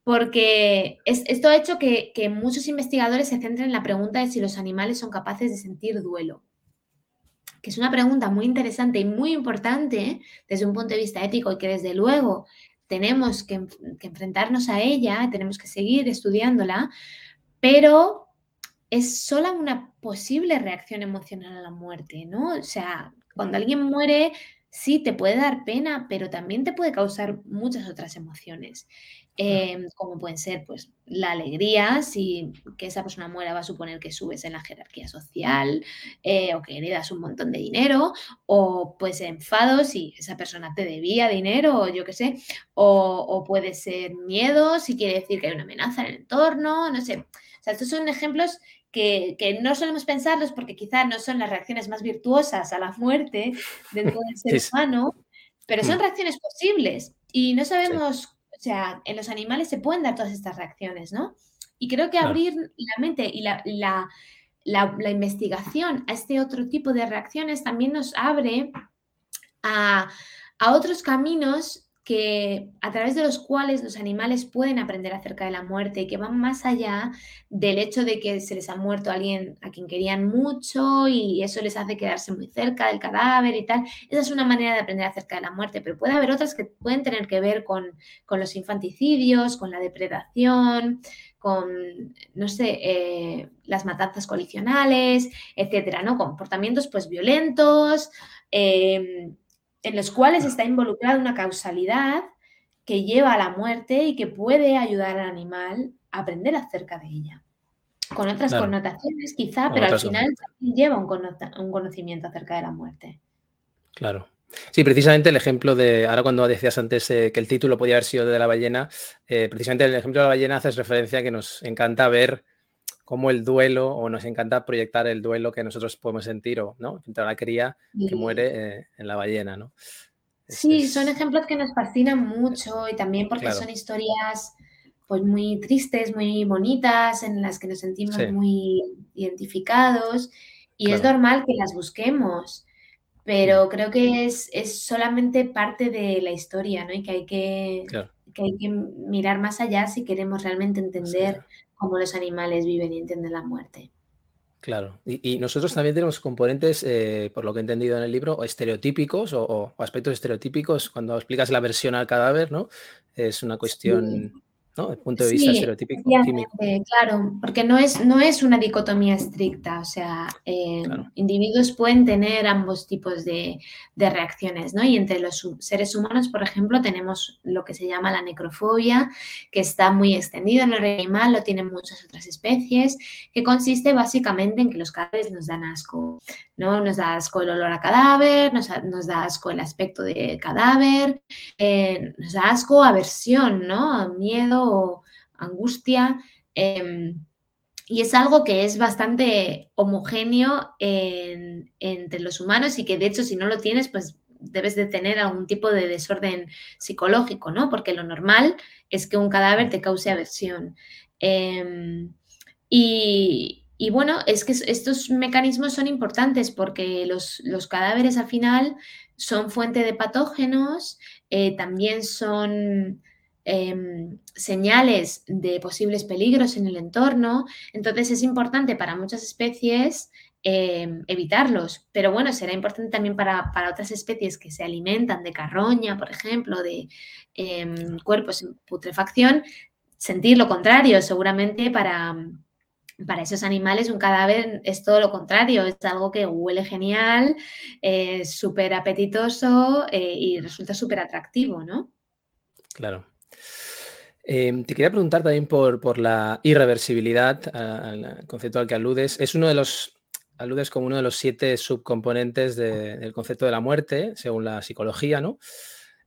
Porque esto ha hecho que, muchos investigadores se centren en la pregunta de si los animales son capaces de sentir duelo, que es una pregunta muy interesante y muy importante desde un punto de vista ético y que desde luego tenemos que, enfrentarnos a ella, tenemos que seguir estudiándola, pero es solo una posible reacción emocional a la muerte, ¿no? O sea, cuando alguien muere, sí te puede dar pena, pero también te puede causar muchas otras emociones. Em, como pueden ser pues la alegría, si que esa persona muera va a suponer que subes en la jerarquía social eh, o que heredas un montón de dinero, o pues enfado si esa persona te debía dinero o yo qué sé, o, puede ser miedo si quiere decir que hay una amenaza en el entorno, no sé. O sea, estos son ejemplos que, que, no solemos pensarlos porque quizás no son las reacciones más virtuosas a la muerte dentro del ser humano, pero son mm. reacciones posibles y no sabemos o sea, en los animales se pueden dar todas estas reacciones, ¿no? Y creo que abrir la mente y la, la, investigación a este otro tipo de reacciones también nos abre a, a otros caminos que a través de los cuales los animales pueden aprender acerca de la muerte y que van más allá del hecho de que se les ha muerto alguien a quien querían mucho y eso les hace quedarse muy cerca del cadáver y tal. Esa es una manera de aprender acerca de la muerte, pero puede haber otras que pueden tener que ver con, los infanticidios, con la depredación, con, no sé, eh, las matanzas colisionales, etcétera, ¿no? Comportamientos pues violentos. Eh, en los cuales está involucrada una causalidad que lleva a la muerte y que puede ayudar al animal a aprender acerca de ella. Con otras connotaciones quizá, pero al final lleva un, conocimiento acerca de la muerte. Claro. Sí, precisamente el ejemplo de, ahora cuando decías antes eh, que el título podía haber sido de la ballena, eh, precisamente el ejemplo de la ballena haces referencia a que nos encanta ver cómo el duelo, o nos encanta proyectar el duelo que nosotros podemos sentir, o ¿no? Frente a la cría que muere eh, en la ballena, ¿no? sí, son ejemplos que nos fascinan mucho y también porque son historias pues muy tristes, muy bonitas, en las que nos sentimos muy identificados y es normal que las busquemos, pero creo que es, es, solamente parte de la historia, ¿no? Y que hay que, que hay que mirar más allá si queremos realmente entender cómo los animales viven y entienden la muerte. Claro, y, nosotros también tenemos componentes, eh, por lo que he entendido en el libro, estereotípicos o, aspectos estereotípicos cuando explicas la versión al cadáver, ¿no? Es una cuestión ¿no? El punto de vista estereotípico. Claro, porque no es, no es una dicotomía estricta, o sea, eh, individuos pueden tener ambos tipos de, reacciones, ¿no? Y entre los seres humanos, por ejemplo, tenemos lo que se llama la necrofobia, que está muy extendido en el reino animal, lo tienen muchas otras especies, que consiste básicamente en que los cadáveres nos dan asco, ¿no? Nos da asco el olor a cadáver, nos, da asco el aspecto del cadáver, eh, nos da asco aversión, ¿no? Miedo angustia. Em, y es algo que es bastante homogéneo entre los humanos y que de hecho si no lo tienes, pues debes de tener algún tipo de desorden psicológico, ¿no? Porque lo normal es que un cadáver te cause aversión. Em, y, bueno, es que estos mecanismos son importantes porque los, cadáveres al final son fuente de patógenos, eh, también son em, señales de posibles peligros en el entorno. Entonces es importante para muchas especies em, evitarlos. Pero bueno, será importante también para, otras especies que se alimentan de carroña, por ejemplo, de em, cuerpos en putrefacción, sentir lo contrario. Seguramente para, para esos animales un cadáver es todo lo contrario, es algo que huele genial, es súper apetitoso eh, y resulta súper atractivo, ¿no? Claro. Em, te quería preguntar también por, la irreversibilidad, al concepto al que aludes. Es uno de los, aludes como uno de los siete subcomponentes del concepto de la muerte, según la psicología, ¿no?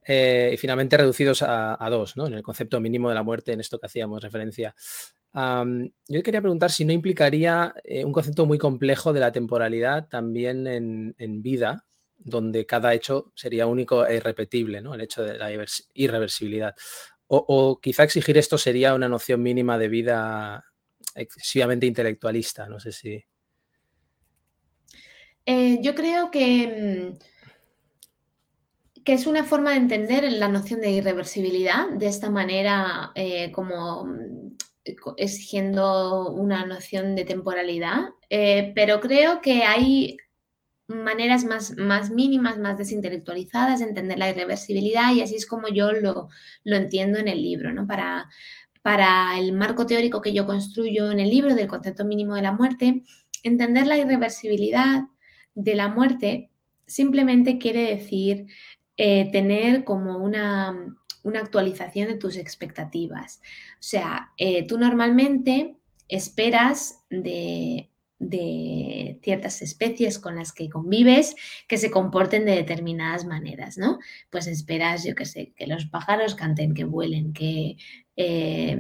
Eh, y finalmente reducidos a, dos, ¿no? En el concepto mínimo de la muerte, en esto que hacíamos referencia. yo quería preguntar si no implicaría eh, un concepto muy complejo de la temporalidad también en, vida, donde cada hecho sería único e irrepetible, ¿no? El hecho de la irreversibilidad. O, quizá exigir esto sería una noción mínima de vida excesivamente intelectualista, no sé si. Eh, yo creo que mm, que es una forma de entender la noción de irreversibilidad de esta manera eh, como mm, exigiendo una noción de temporalidad, eh, pero creo que hay maneras más, más mínimas, más desintelectualizadas de entender la irreversibilidad y así es como yo lo, lo entiendo en el libro, ¿no? Para, para el marco teórico que yo construyo en el libro del concepto mínimo de la muerte, entender la irreversibilidad de la muerte simplemente quiere decir eh, tener como una, actualización de tus expectativas. O sea, eh, tú normalmente esperas de, ciertas especies con las que convives que se comporten de determinadas maneras, ¿no? Pues esperas, yo qué sé, que los pájaros canten, que vuelen, que eh,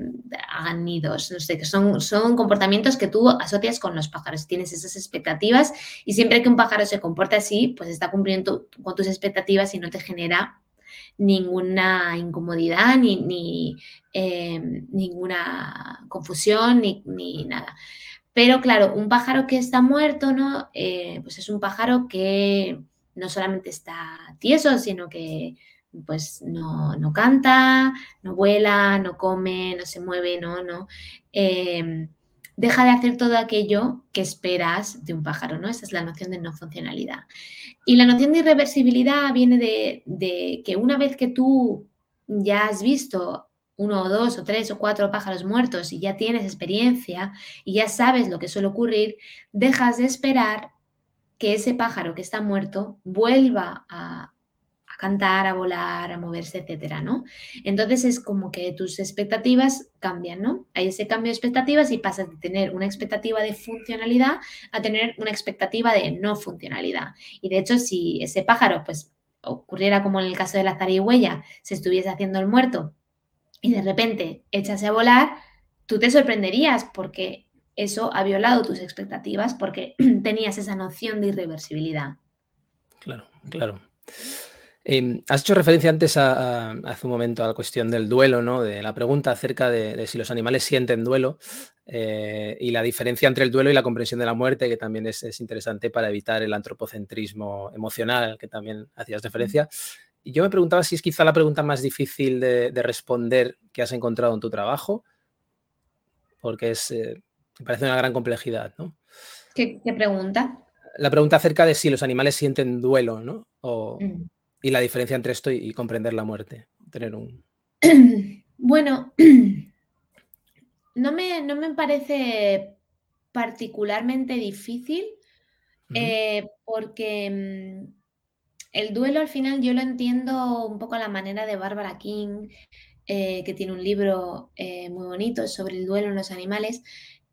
hagan nidos, no sé, que son, son comportamientos que tú asocias con los pájaros, tienes esas expectativas y siempre que un pájaro se comporta así, pues está cumpliendo con tus expectativas y no te genera ninguna incomodidad ni, eh, ninguna confusión ni, nada. Pero claro, un pájaro que está muerto, ¿no? Eh, pues es un pájaro que no solamente está tieso, sino que pues no, no, canta, no vuela, no come, no se mueve, no, no. Em, deja de hacer todo aquello que esperas de un pájaro, ¿no? Esa es la noción de no funcionalidad. Y la noción de irreversibilidad viene de, de que una vez que tú ya has visto uno o dos o tres o cuatro pájaros muertos y ya tienes experiencia y ya sabes lo que suele ocurrir, dejas de esperar que ese pájaro que está muerto vuelva a, cantar, a volar, a moverse, etcétera, ¿no? Entonces es como que tus expectativas cambian, ¿no? Hay ese cambio de expectativas y pasas de tener una expectativa de funcionalidad a tener una expectativa de no funcionalidad. Y de hecho, si ese pájaro, pues, ocurriera como en el caso de la zarigüeya, se estuviese haciendo el muerto y de repente echase a volar, tú te sorprenderías porque eso ha violado tus expectativas porque tenías esa noción de irreversibilidad. Claro, claro. Em, has hecho referencia antes hace un momento a la cuestión del duelo, ¿no? De la pregunta acerca de, si los animales sienten duelo eh, y la diferencia entre el duelo y la comprensión de la muerte, que también es, interesante para evitar el antropocentrismo emocional al que también hacías referencia. Yo me preguntaba si es quizá la pregunta más difícil de, responder que has encontrado en tu trabajo, porque es, eh, me parece una gran complejidad, ¿no? ¿Qué, pregunta? La pregunta acerca de si los animales sienten duelo, ¿no? O, mm. Y la diferencia entre esto y, comprender la muerte. Tener un. Bueno, no me, no me parece particularmente difícil eh, porque mm, el duelo al final yo lo entiendo un poco a la manera de Barbara King, eh, que tiene un libro eh, muy bonito sobre el duelo en los animales.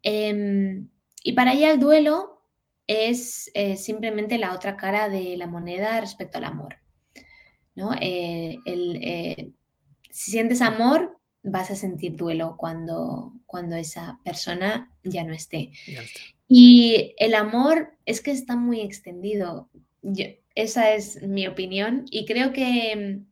Em, y para ella el duelo es simplemente la otra cara de la moneda respecto al amor. Eh, eh, si sientes amor, vas a sentir duelo cuando, cuando esa persona ya no esté. Y el amor es que está muy extendido. Esa es mi opinión y creo que mm,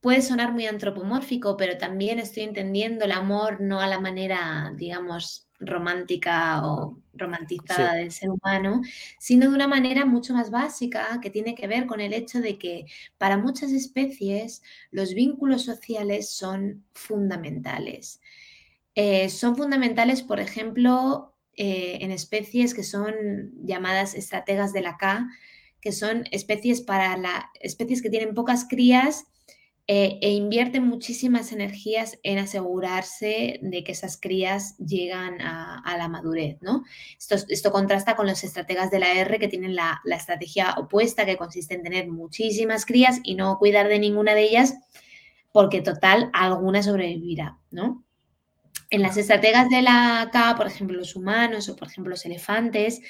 puede sonar muy antropomórfico, pero también estoy entendiendo el amor no a la manera, digamos, romántica o romantizada del ser humano, sino de una manera mucho más básica que tiene que ver con el hecho de que para muchas especies los vínculos sociales son fundamentales. Eh, son fundamentales, por ejemplo, eh, en especies que son llamadas estrategas de la K, que son especies para la, especies que tienen pocas crías eh, e invierten muchísimas energías en asegurarse de que esas crías llegan a, la madurez, ¿no? Esto, contrasta con los estrategas de la R que tienen la, la, estrategia opuesta, que consiste en tener muchísimas crías y no cuidar de ninguna de ellas, porque total, alguna sobrevivirá, ¿no? En las estrategas de la K, por ejemplo, los humanos o por ejemplo los elefantes,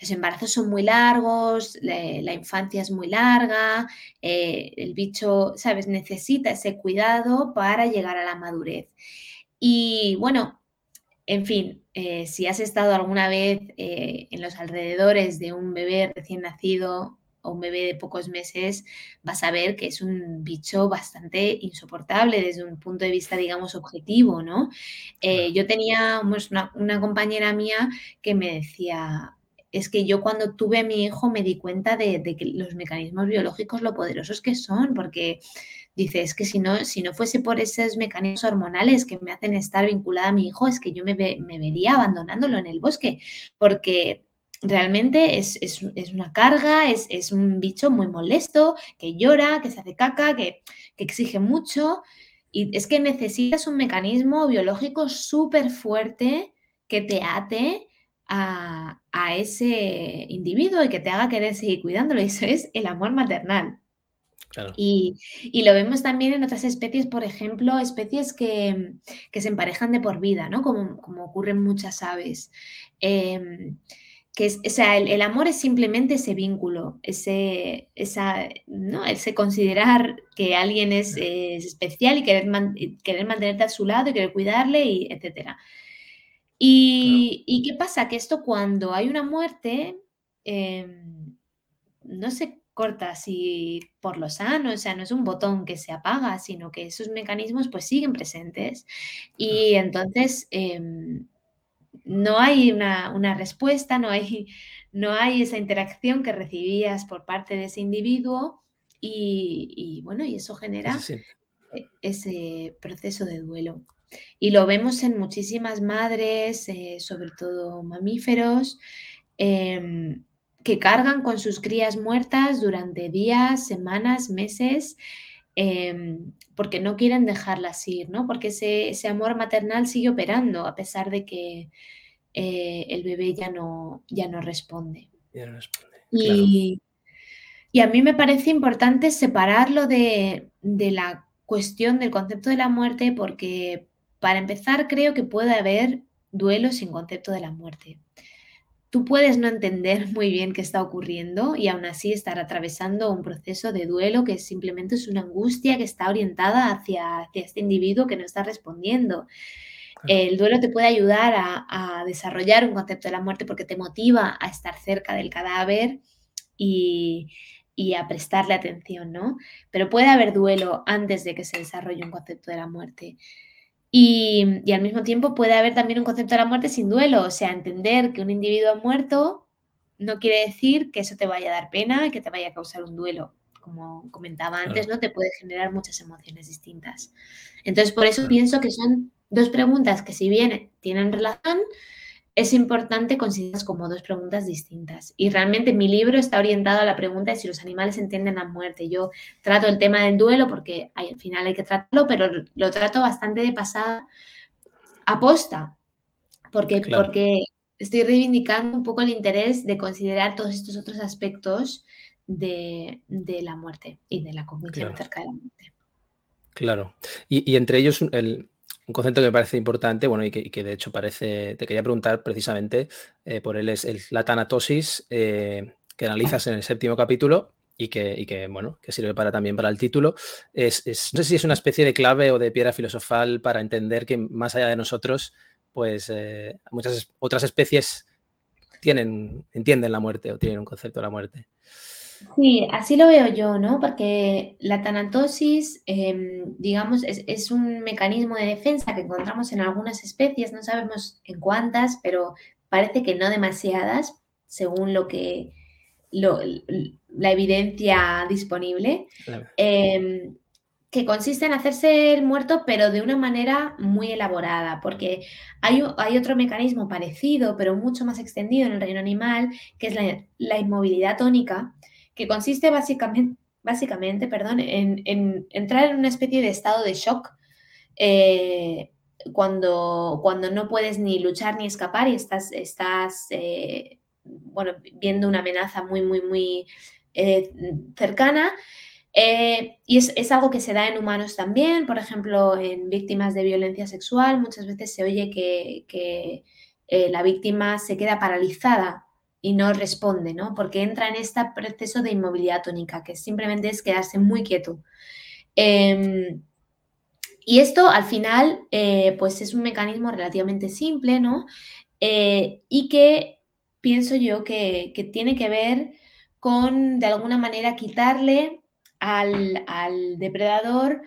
los embarazos son muy largos, la, infancia es muy larga, eh, el bicho, ¿sabes?, necesita ese cuidado para llegar a la madurez. Y bueno, en fin, eh, si has estado alguna vez eh, en los alrededores de un bebé recién nacido o un bebé de pocos meses, vas a ver que es un bicho bastante insoportable desde un punto de vista, digamos, objetivo, ¿no? yo tenía pues, una, una, compañera mía que me decía, es que yo cuando tuve a mi hijo me di cuenta de, que los mecanismos biológicos lo poderosos que son, porque dice, es que si no, si no fuese por esos mecanismos hormonales que me hacen estar vinculada a mi hijo, es que yo me, vería abandonándolo en el bosque, porque realmente es, una carga, es, un bicho muy molesto, que llora, que se hace caca, que, que exige mucho, y es que necesitas un mecanismo biológico súper fuerte que te ate a, ese individuo y que te haga querer seguir cuidándolo. Eso es el amor maternal. Y, lo vemos también en otras especies, por ejemplo, especies que, se emparejan de por vida, ¿no? Como, como ocurre en muchas aves. Em, que es, o sea, el, amor es simplemente ese vínculo, ese, esa, ¿no? ese considerar que alguien es, especial y querer, querer mantenerte a su lado y querer cuidarle, y etcétera. Y, qué pasa? Que esto cuando hay una muerte, em, no se corta así por lo sano, o sea, no es un botón que se apaga, sino que esos mecanismos pues siguen presentes. Y entonces em, no hay una, respuesta, no hay, no hay esa interacción que recibías por parte de ese individuo y, bueno, y eso genera e, ese proceso de duelo. Y lo vemos en muchísimas madres, eh, sobre todo mamíferos, em, que cargan con sus crías muertas durante días, semanas, meses, em, porque no quieren dejarlas ir, ¿no? Porque ese, amor maternal sigue operando a pesar de que eh, el bebé ya no, ya no responde. Ya no responde. Y, y, a mí me parece importante separarlo de, de la cuestión del concepto de la muerte porque para empezar, creo que puede haber duelo sin concepto de la muerte. Tú puedes no entender muy bien qué está ocurriendo y aún así estar atravesando un proceso de duelo que simplemente es una angustia que está orientada hacia, este individuo que no está respondiendo. El duelo te puede ayudar a, desarrollar un concepto de la muerte porque te motiva a estar cerca del cadáver y, y, a prestarle atención, ¿no? Pero puede haber duelo antes de que se desarrolle un concepto de la muerte. Y, al mismo tiempo puede haber también un concepto de la muerte sin duelo, o sea, entender que un individuo ha muerto no quiere decir que eso te vaya a dar pena y que te vaya a causar un duelo. Como comentaba antes, ¿no? Te puede generar muchas emociones distintas. Entonces, por eso pienso que son dos preguntas que si bien tienen relación, es importante considerarlas como dos preguntas distintas. Y realmente mi libro está orientado a la pregunta de si los animales entienden la muerte. Yo trato el tema del duelo porque al final hay que tratarlo, pero lo trato bastante de pasada aposta, porque, porque estoy reivindicando un poco el interés de considerar todos estos otros aspectos de, la muerte y de la cognición acerca de la muerte. Claro. Y, y entre ellos el, un concepto que me parece importante, bueno, y que, de hecho parece, te quería preguntar precisamente eh, por él, es la tanatosis eh, que analizas en el séptimo capítulo y que, bueno, que sirve para, también para el título. Es, no sé si es una especie de clave o de piedra filosofal para entender que más allá de nosotros, pues eh, muchas otras especies tienen, entienden la muerte o tienen un concepto de la muerte. Sí, así lo veo yo, ¿no? Porque la tanatosis, em, digamos, es, un mecanismo de defensa que encontramos en algunas especies, no sabemos en cuántas, pero parece que no demasiadas, según lo que la evidencia disponible, em, que consiste en hacerse el muerto, pero de una manera muy elaborada, porque hay, hay, otro mecanismo parecido, pero mucho más extendido en el reino animal, que es la, inmovilidad tónica, que consiste básicamente, básicamente perdón, en, entrar en una especie de estado de shock eh, cuando, cuando no puedes ni luchar ni escapar y estás, estás eh, bueno, viendo una amenaza muy, muy, muy eh, cercana. Y es, algo que se da en humanos también, por ejemplo, en víctimas de violencia sexual, muchas veces se oye que, eh, la víctima se queda paralizada y no responde, ¿no? Porque entra en este proceso de inmovilidad tónica, que simplemente es quedarse muy quieto. Em, y esto al final, pues es un mecanismo relativamente simple, ¿no? y que pienso yo que, tiene que ver con, de alguna manera, quitarle al, depredador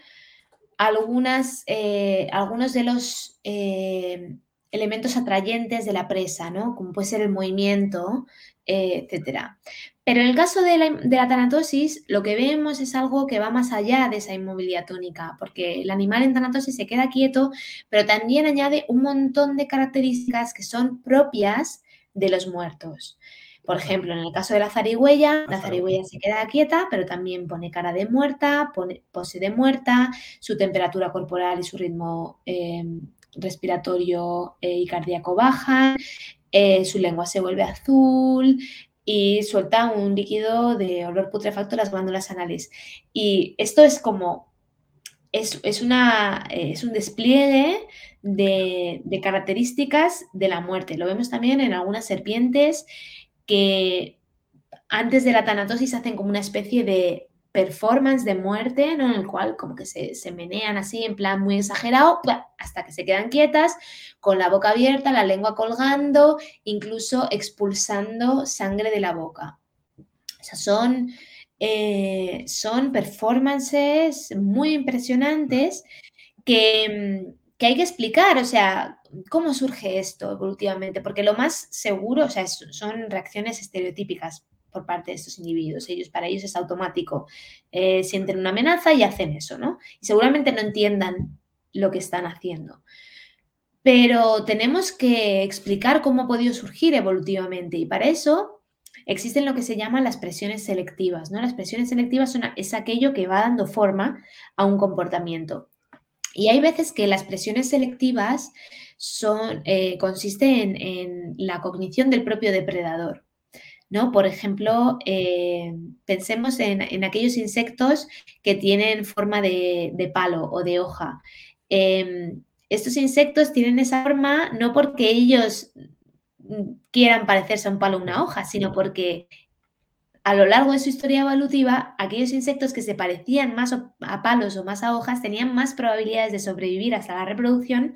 algunas, eh, algunos de los eh, elementos atrayentes de la presa, ¿no? Como puede ser el movimiento, eh, etcétera. Pero en el caso de la, de la, tanatosis, lo que vemos es algo que va más allá de esa inmovilidad tónica, porque el animal en tanatosis se queda quieto, pero también añade un montón de características que son propias de los muertos. Por ejemplo, en el caso de la zarigüeya, la zarigüeya se queda quieta, pero también pone cara de muerta, pone pose de muerta, su temperatura corporal y su ritmo em, respiratorio eh, y cardíaco bajan, eh, su lengua se vuelve azul y suelta un líquido de olor putrefacto en las glándulas anales. Y esto es como, es, una, es un despliegue de, características de la muerte. Lo vemos también en algunas serpientes que antes de la tanatosis hacen como una especie de performance de muerte, ¿no? en el cual como que se, se, menean así en plan muy exagerado, hasta que se quedan quietas, con la boca abierta, la lengua colgando, incluso expulsando sangre de la boca. O sea, son, eh, son performances muy impresionantes que, que hay que explicar, o sea, cómo surge esto evolutivamente, porque lo más seguro, o sea, son reacciones estereotípicas por parte de estos individuos. Ellos, para ellos es automático. Eh, sienten una amenaza y hacen eso, ¿no? Y seguramente no entiendan lo que están haciendo. Pero tenemos que explicar cómo ha podido surgir evolutivamente y para eso existen lo que se llaman las presiones selectivas, ¿no? Las presiones selectivas son, es aquello que va dando forma a un comportamiento. Y hay veces que las presiones selectivas son, eh, consisten en, la cognición del propio depredador. ¿No? Por ejemplo, eh, pensemos en, aquellos insectos que tienen forma de, palo o de hoja. Em, estos insectos tienen esa forma no porque ellos quieran parecerse a un palo o una hoja, sino porque a lo largo de su historia evolutiva, aquellos insectos que se parecían más a palos o más a hojas tenían más probabilidades de sobrevivir hasta la reproducción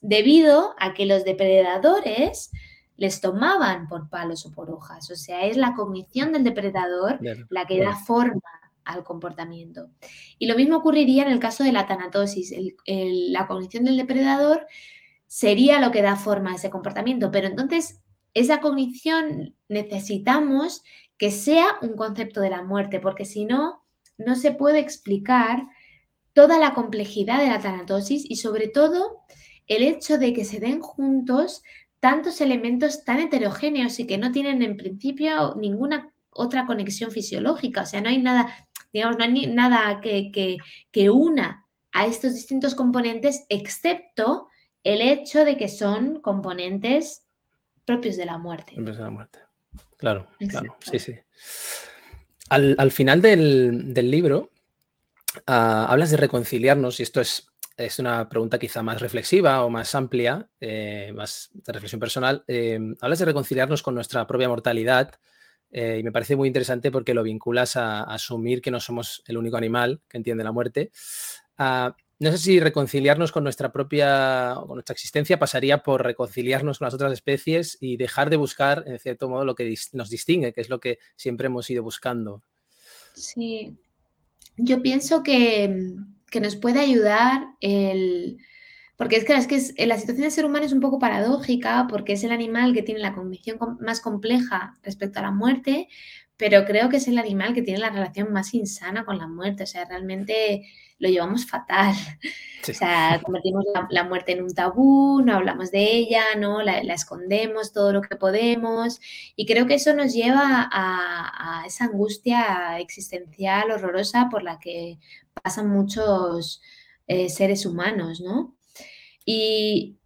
debido a que los depredadores les tomaban por palos o por hojas. O sea, es la cognición del depredador la que da forma al comportamiento. Y lo mismo ocurriría en el caso de la tanatosis. la cognición del depredador sería lo que da forma a ese comportamiento, pero entonces esa cognición necesitamos que sea un concepto de la muerte, porque si no, no se puede explicar toda la complejidad de la tanatosis y sobre todo el hecho de que se den juntos tantos elementos tan heterogéneos y que no tienen en principio ninguna otra conexión fisiológica. O sea, no hay nada, digamos, no hay nada que, que, una a estos distintos componentes excepto el hecho de que son componentes propios de la muerte. Propios de la muerte. Claro, claro, sí, sí. Al, final del, libro ah, hablas de reconciliarnos, y esto es, es, una pregunta quizá más reflexiva o más amplia, eh, más de reflexión personal. Eh, hablas de reconciliarnos con nuestra propia mortalidad, eh, y me parece muy interesante porque lo vinculas a, asumir que no somos el único animal que entiende la muerte. Ah, no sé si reconciliarnos con nuestra propia, con nuestra existencia pasaría por reconciliarnos con las otras especies y dejar de buscar, en cierto modo, lo que nos distingue, que es lo que siempre hemos ido buscando. Sí, yo pienso que, nos puede ayudar el Porque es que, es que la situación del ser humano es un poco paradójica porque es el animal que tiene la cognición más compleja respecto a la muerte, pero creo que es el animal que tiene la relación más insana con la muerte. O sea, realmente lo llevamos fatal. O sea, convertimos la, muerte en un tabú, no hablamos de ella, ¿no? La, escondemos todo lo que podemos. Y creo que eso nos lleva a, esa angustia existencial horrorosa por la que pasan muchos eh, seres humanos, ¿no? Y,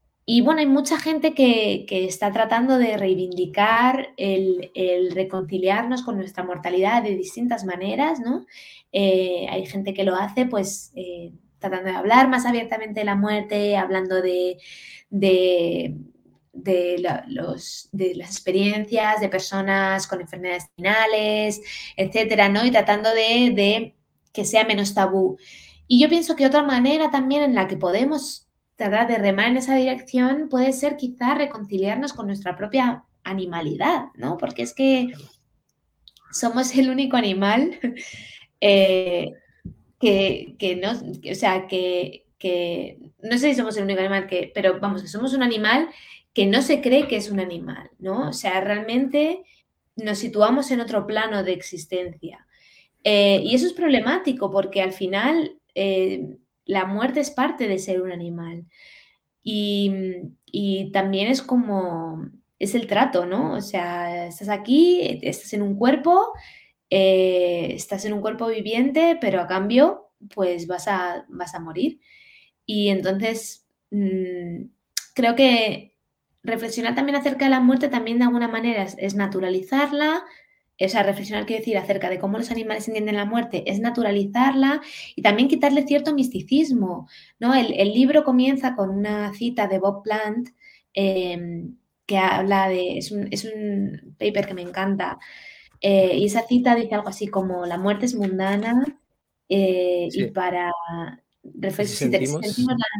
bueno, hay mucha gente que, está tratando de reivindicar el, reconciliarnos con nuestra mortalidad de distintas maneras, ¿no? Eh, hay gente que lo hace, pues, eh, tratando de hablar más abiertamente de la muerte, hablando de, las experiencias de personas con enfermedades finales, etcétera, ¿no? Y tratando de que sea menos tabú. Y yo pienso que otra manera también en la que podemos de remar en esa dirección puede ser quizá reconciliarnos con nuestra propia animalidad, ¿no? Porque es que somos el único animal eh, que, no, o sea, que, no sé si somos el único animal que, pero vamos, que somos un animal que no se cree que es un animal, ¿no? O sea, realmente nos situamos en otro plano de existencia. Eh, y eso es problemático porque al final eh, la muerte es parte de ser un animal. Y, también es como, es el trato, ¿no? O sea, estás aquí, estás en un cuerpo, eh, estás en un cuerpo viviente, pero a cambio, pues vas a, vas a morir. Y entonces, mm, creo que reflexionar también acerca de la muerte también de alguna manera es naturalizarla, o sea, reflexionar, quiero decir, acerca de cómo los animales entienden la muerte, es naturalizarla y también quitarle cierto misticismo, ¿no? El, libro comienza con una cita de Bob Plant em, que habla de, es un, paper que me encanta, eh, y esa cita dice algo así como, la muerte es mundana eh, y para... reflexionar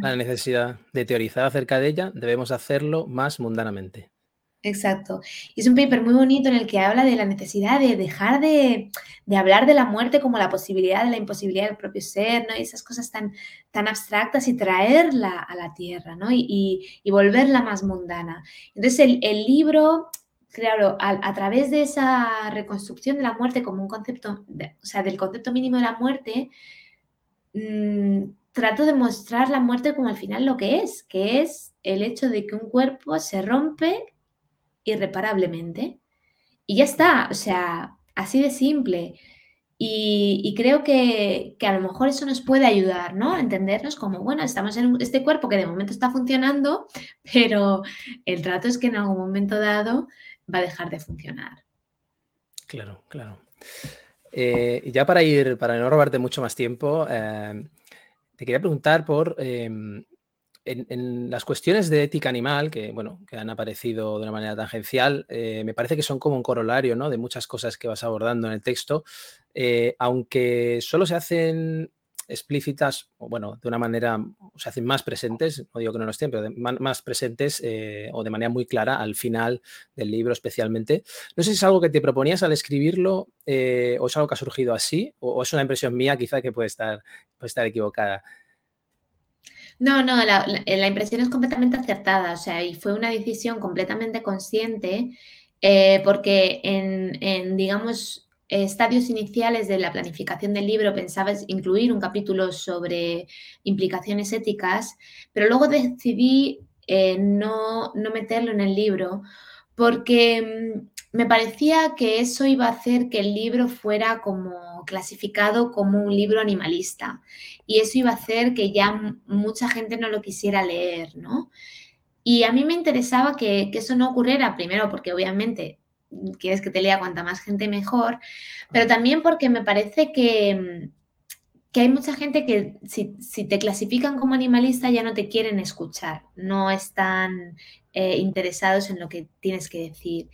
la necesidad de teorizar acerca de ella, debemos hacerlo más mundanamente. Exacto. Y es un paper muy bonito en el que habla de la necesidad de dejar de, hablar de la muerte como la posibilidad de la imposibilidad del propio ser, ¿no? Y esas cosas tan, tan abstractas y traerla a la tierra, ¿no? Y, volverla más mundana. Entonces, el, libro, claro, a, través de esa reconstrucción de la muerte como un concepto, o sea, del concepto mínimo de la muerte, mm, trato de mostrar la muerte como al final lo que es, que es el hecho de que un cuerpo se rompe irreparablemente. Y ya está, o sea, así de simple. Y, creo que, a lo mejor eso nos puede ayudar, ¿no? A entendernos como, bueno, estamos en este cuerpo que de momento está funcionando, pero el trato es que en algún momento dado va a dejar de funcionar. Claro, claro. Eh, ya para ir, para no robarte mucho más tiempo, eh, te quería preguntar por em, en, las cuestiones de ética animal, que, bueno, que han aparecido de una manera tangencial, eh, me parece que son como un corolario ¿no? de muchas cosas que vas abordando en el texto, eh, aunque solo se hacen explícitas, o bueno, de una manera, se hacen más presentes, no digo que no lo estén, pero más, presentes eh, o de manera muy clara al final del libro especialmente. No sé si es algo que te proponías al escribirlo o es algo que ha surgido así, o, es una impresión mía quizá que puede estar, puede estar equivocada. No, no, la, impresión es completamente acertada, o sea, y fue una decisión completamente consciente, eh, porque en, digamos, estadios iniciales de la planificación del libro pensaba incluir un capítulo sobre implicaciones éticas, pero luego decidí eh, no, no meterlo en el libro porque mm, me parecía que eso iba a hacer que el libro fuera como clasificado como un libro animalista y eso iba a hacer que ya mucha gente no lo quisiera leer, ¿no? Y a mí me interesaba que, eso no ocurriera, primero porque obviamente quieres que te lea cuanta más gente mejor, pero también porque me parece que, que hay mucha gente que si, si, te clasifican como animalista ya no te quieren escuchar, no están eh, interesados en lo que tienes que decir.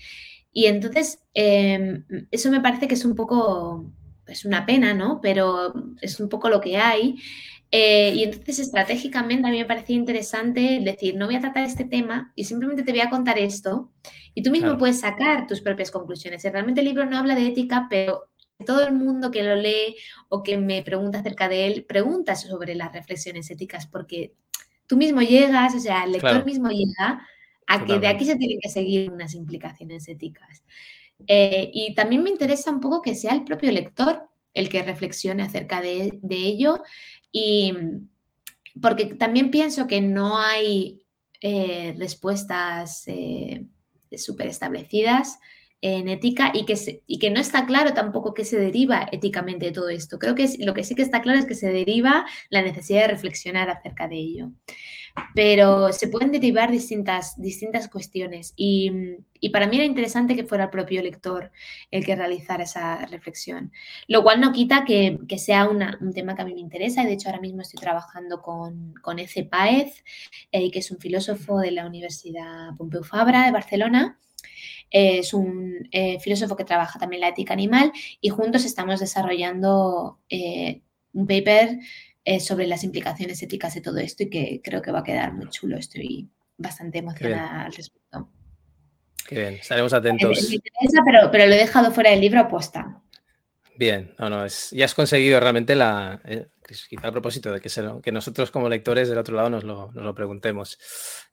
Y entonces, em, eso me parece que es un poco, es una pena, ¿no? Pero es un poco lo que hay. Eh, y entonces, estratégicamente, a mí me parecía interesante decir, no voy a tratar este tema y simplemente te voy a contar esto. Y tú mismo puedes sacar tus propias conclusiones. realmente el libro no habla de ética, pero todo el mundo que lo lee o que me pregunta acerca de él, pregunta sobre las reflexiones éticas, porque tú mismo llegas, o sea, el lector mismo llega a que de aquí se tienen que seguir unas implicaciones éticas. Eh, y también me interesa un poco que sea el propio lector el que reflexione acerca de, ello y porque también pienso que no hay eh, respuestas eh, súper establecidas en ética y que, y que no está claro tampoco qué se deriva éticamente de todo esto. Creo que lo que sí que está claro es que se deriva la necesidad de reflexionar acerca de ello. Pero se pueden derivar distintas, distintas cuestiones. Y, para mí era interesante que fuera el propio lector el que realizara esa reflexión, lo cual no quita que, sea un tema que a mí me interesa. Y de hecho ahora mismo estoy trabajando con, con Eze Páez, eh, que es un filósofo de la Universidad Pompeu Fabra de Barcelona. Es un eh, filósofo que trabaja también la ética animal y juntos estamos desarrollando eh, un paper eh, sobre las implicaciones éticas de todo esto y que creo que va a quedar muy chulo. Estoy bastante emocionada al respecto. Qué bien, estaremos atentos. Me interesa, pero, pero lo he dejado fuera del libro aposta. Bien, no, no, es, ya has conseguido realmente la, quizá a propósito de que, que, nosotros como lectores del otro lado nos lo, nos lo preguntemos.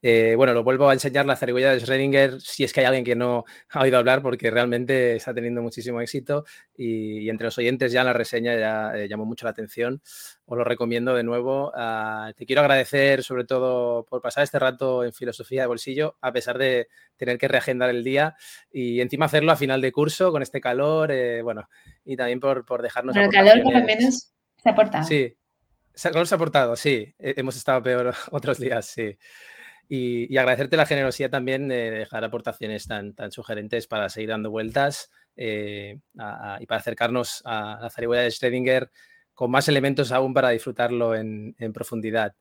Eh, bueno, lo vuelvo a enseñar la zarigüeya de Schrödinger, si es que hay alguien que no ha oído hablar, porque realmente está teniendo muchísimo éxito y, entre los oyentes ya la reseña ya eh, llamó mucho la atención. Os lo recomiendo de nuevo. Te quiero agradecer sobre todo por pasar este rato en filosofía de bolsillo, a pesar de tener que reagendar el día y encima hacerlo a final de curso con este calor, eh, bueno, y también por, por dejarnos... calor por lo menos se ha portado. Sí, se ha portado, sí. Hemos estado peor otros días, sí. Y, agradecerte la generosidad también de dejar aportaciones tan, tan sugerentes para seguir dando vueltas eh, y para acercarnos a la zarigüeya de Schrödinger con más elementos aún para disfrutarlo en, profundidad.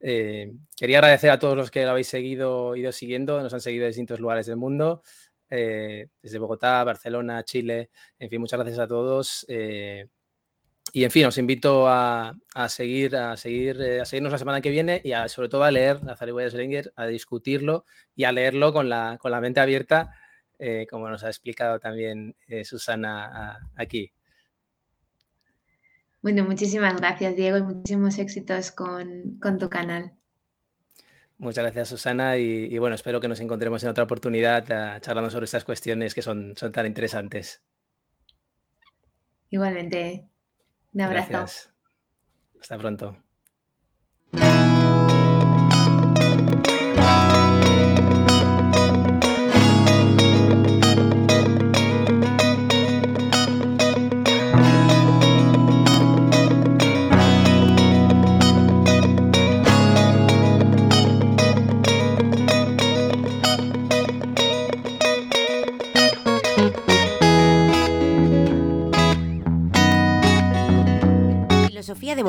Eh, quería agradecer a todos los que lo habéis seguido, ido siguiendo, nos han seguido de distintos lugares del mundo, eh, desde Bogotá, Barcelona, Chile, en fin, muchas gracias a todos y en fin, os invito a, seguir, a seguir, eh, a seguirnos la semana que viene y sobre todo a leer la Zarigüeya Schrödinger, a discutirlo y a leerlo con la, con la mente abierta, eh, como nos ha explicado también eh, Susana aquí. Bueno, muchísimas gracias, Diego, y muchísimos éxitos con, tu canal. Muchas gracias, Susana, y, bueno, espero que nos encontremos en otra oportunidad charlando sobre estas cuestiones que son, son tan interesantes. Igualmente. Un abrazo. Hasta pronto.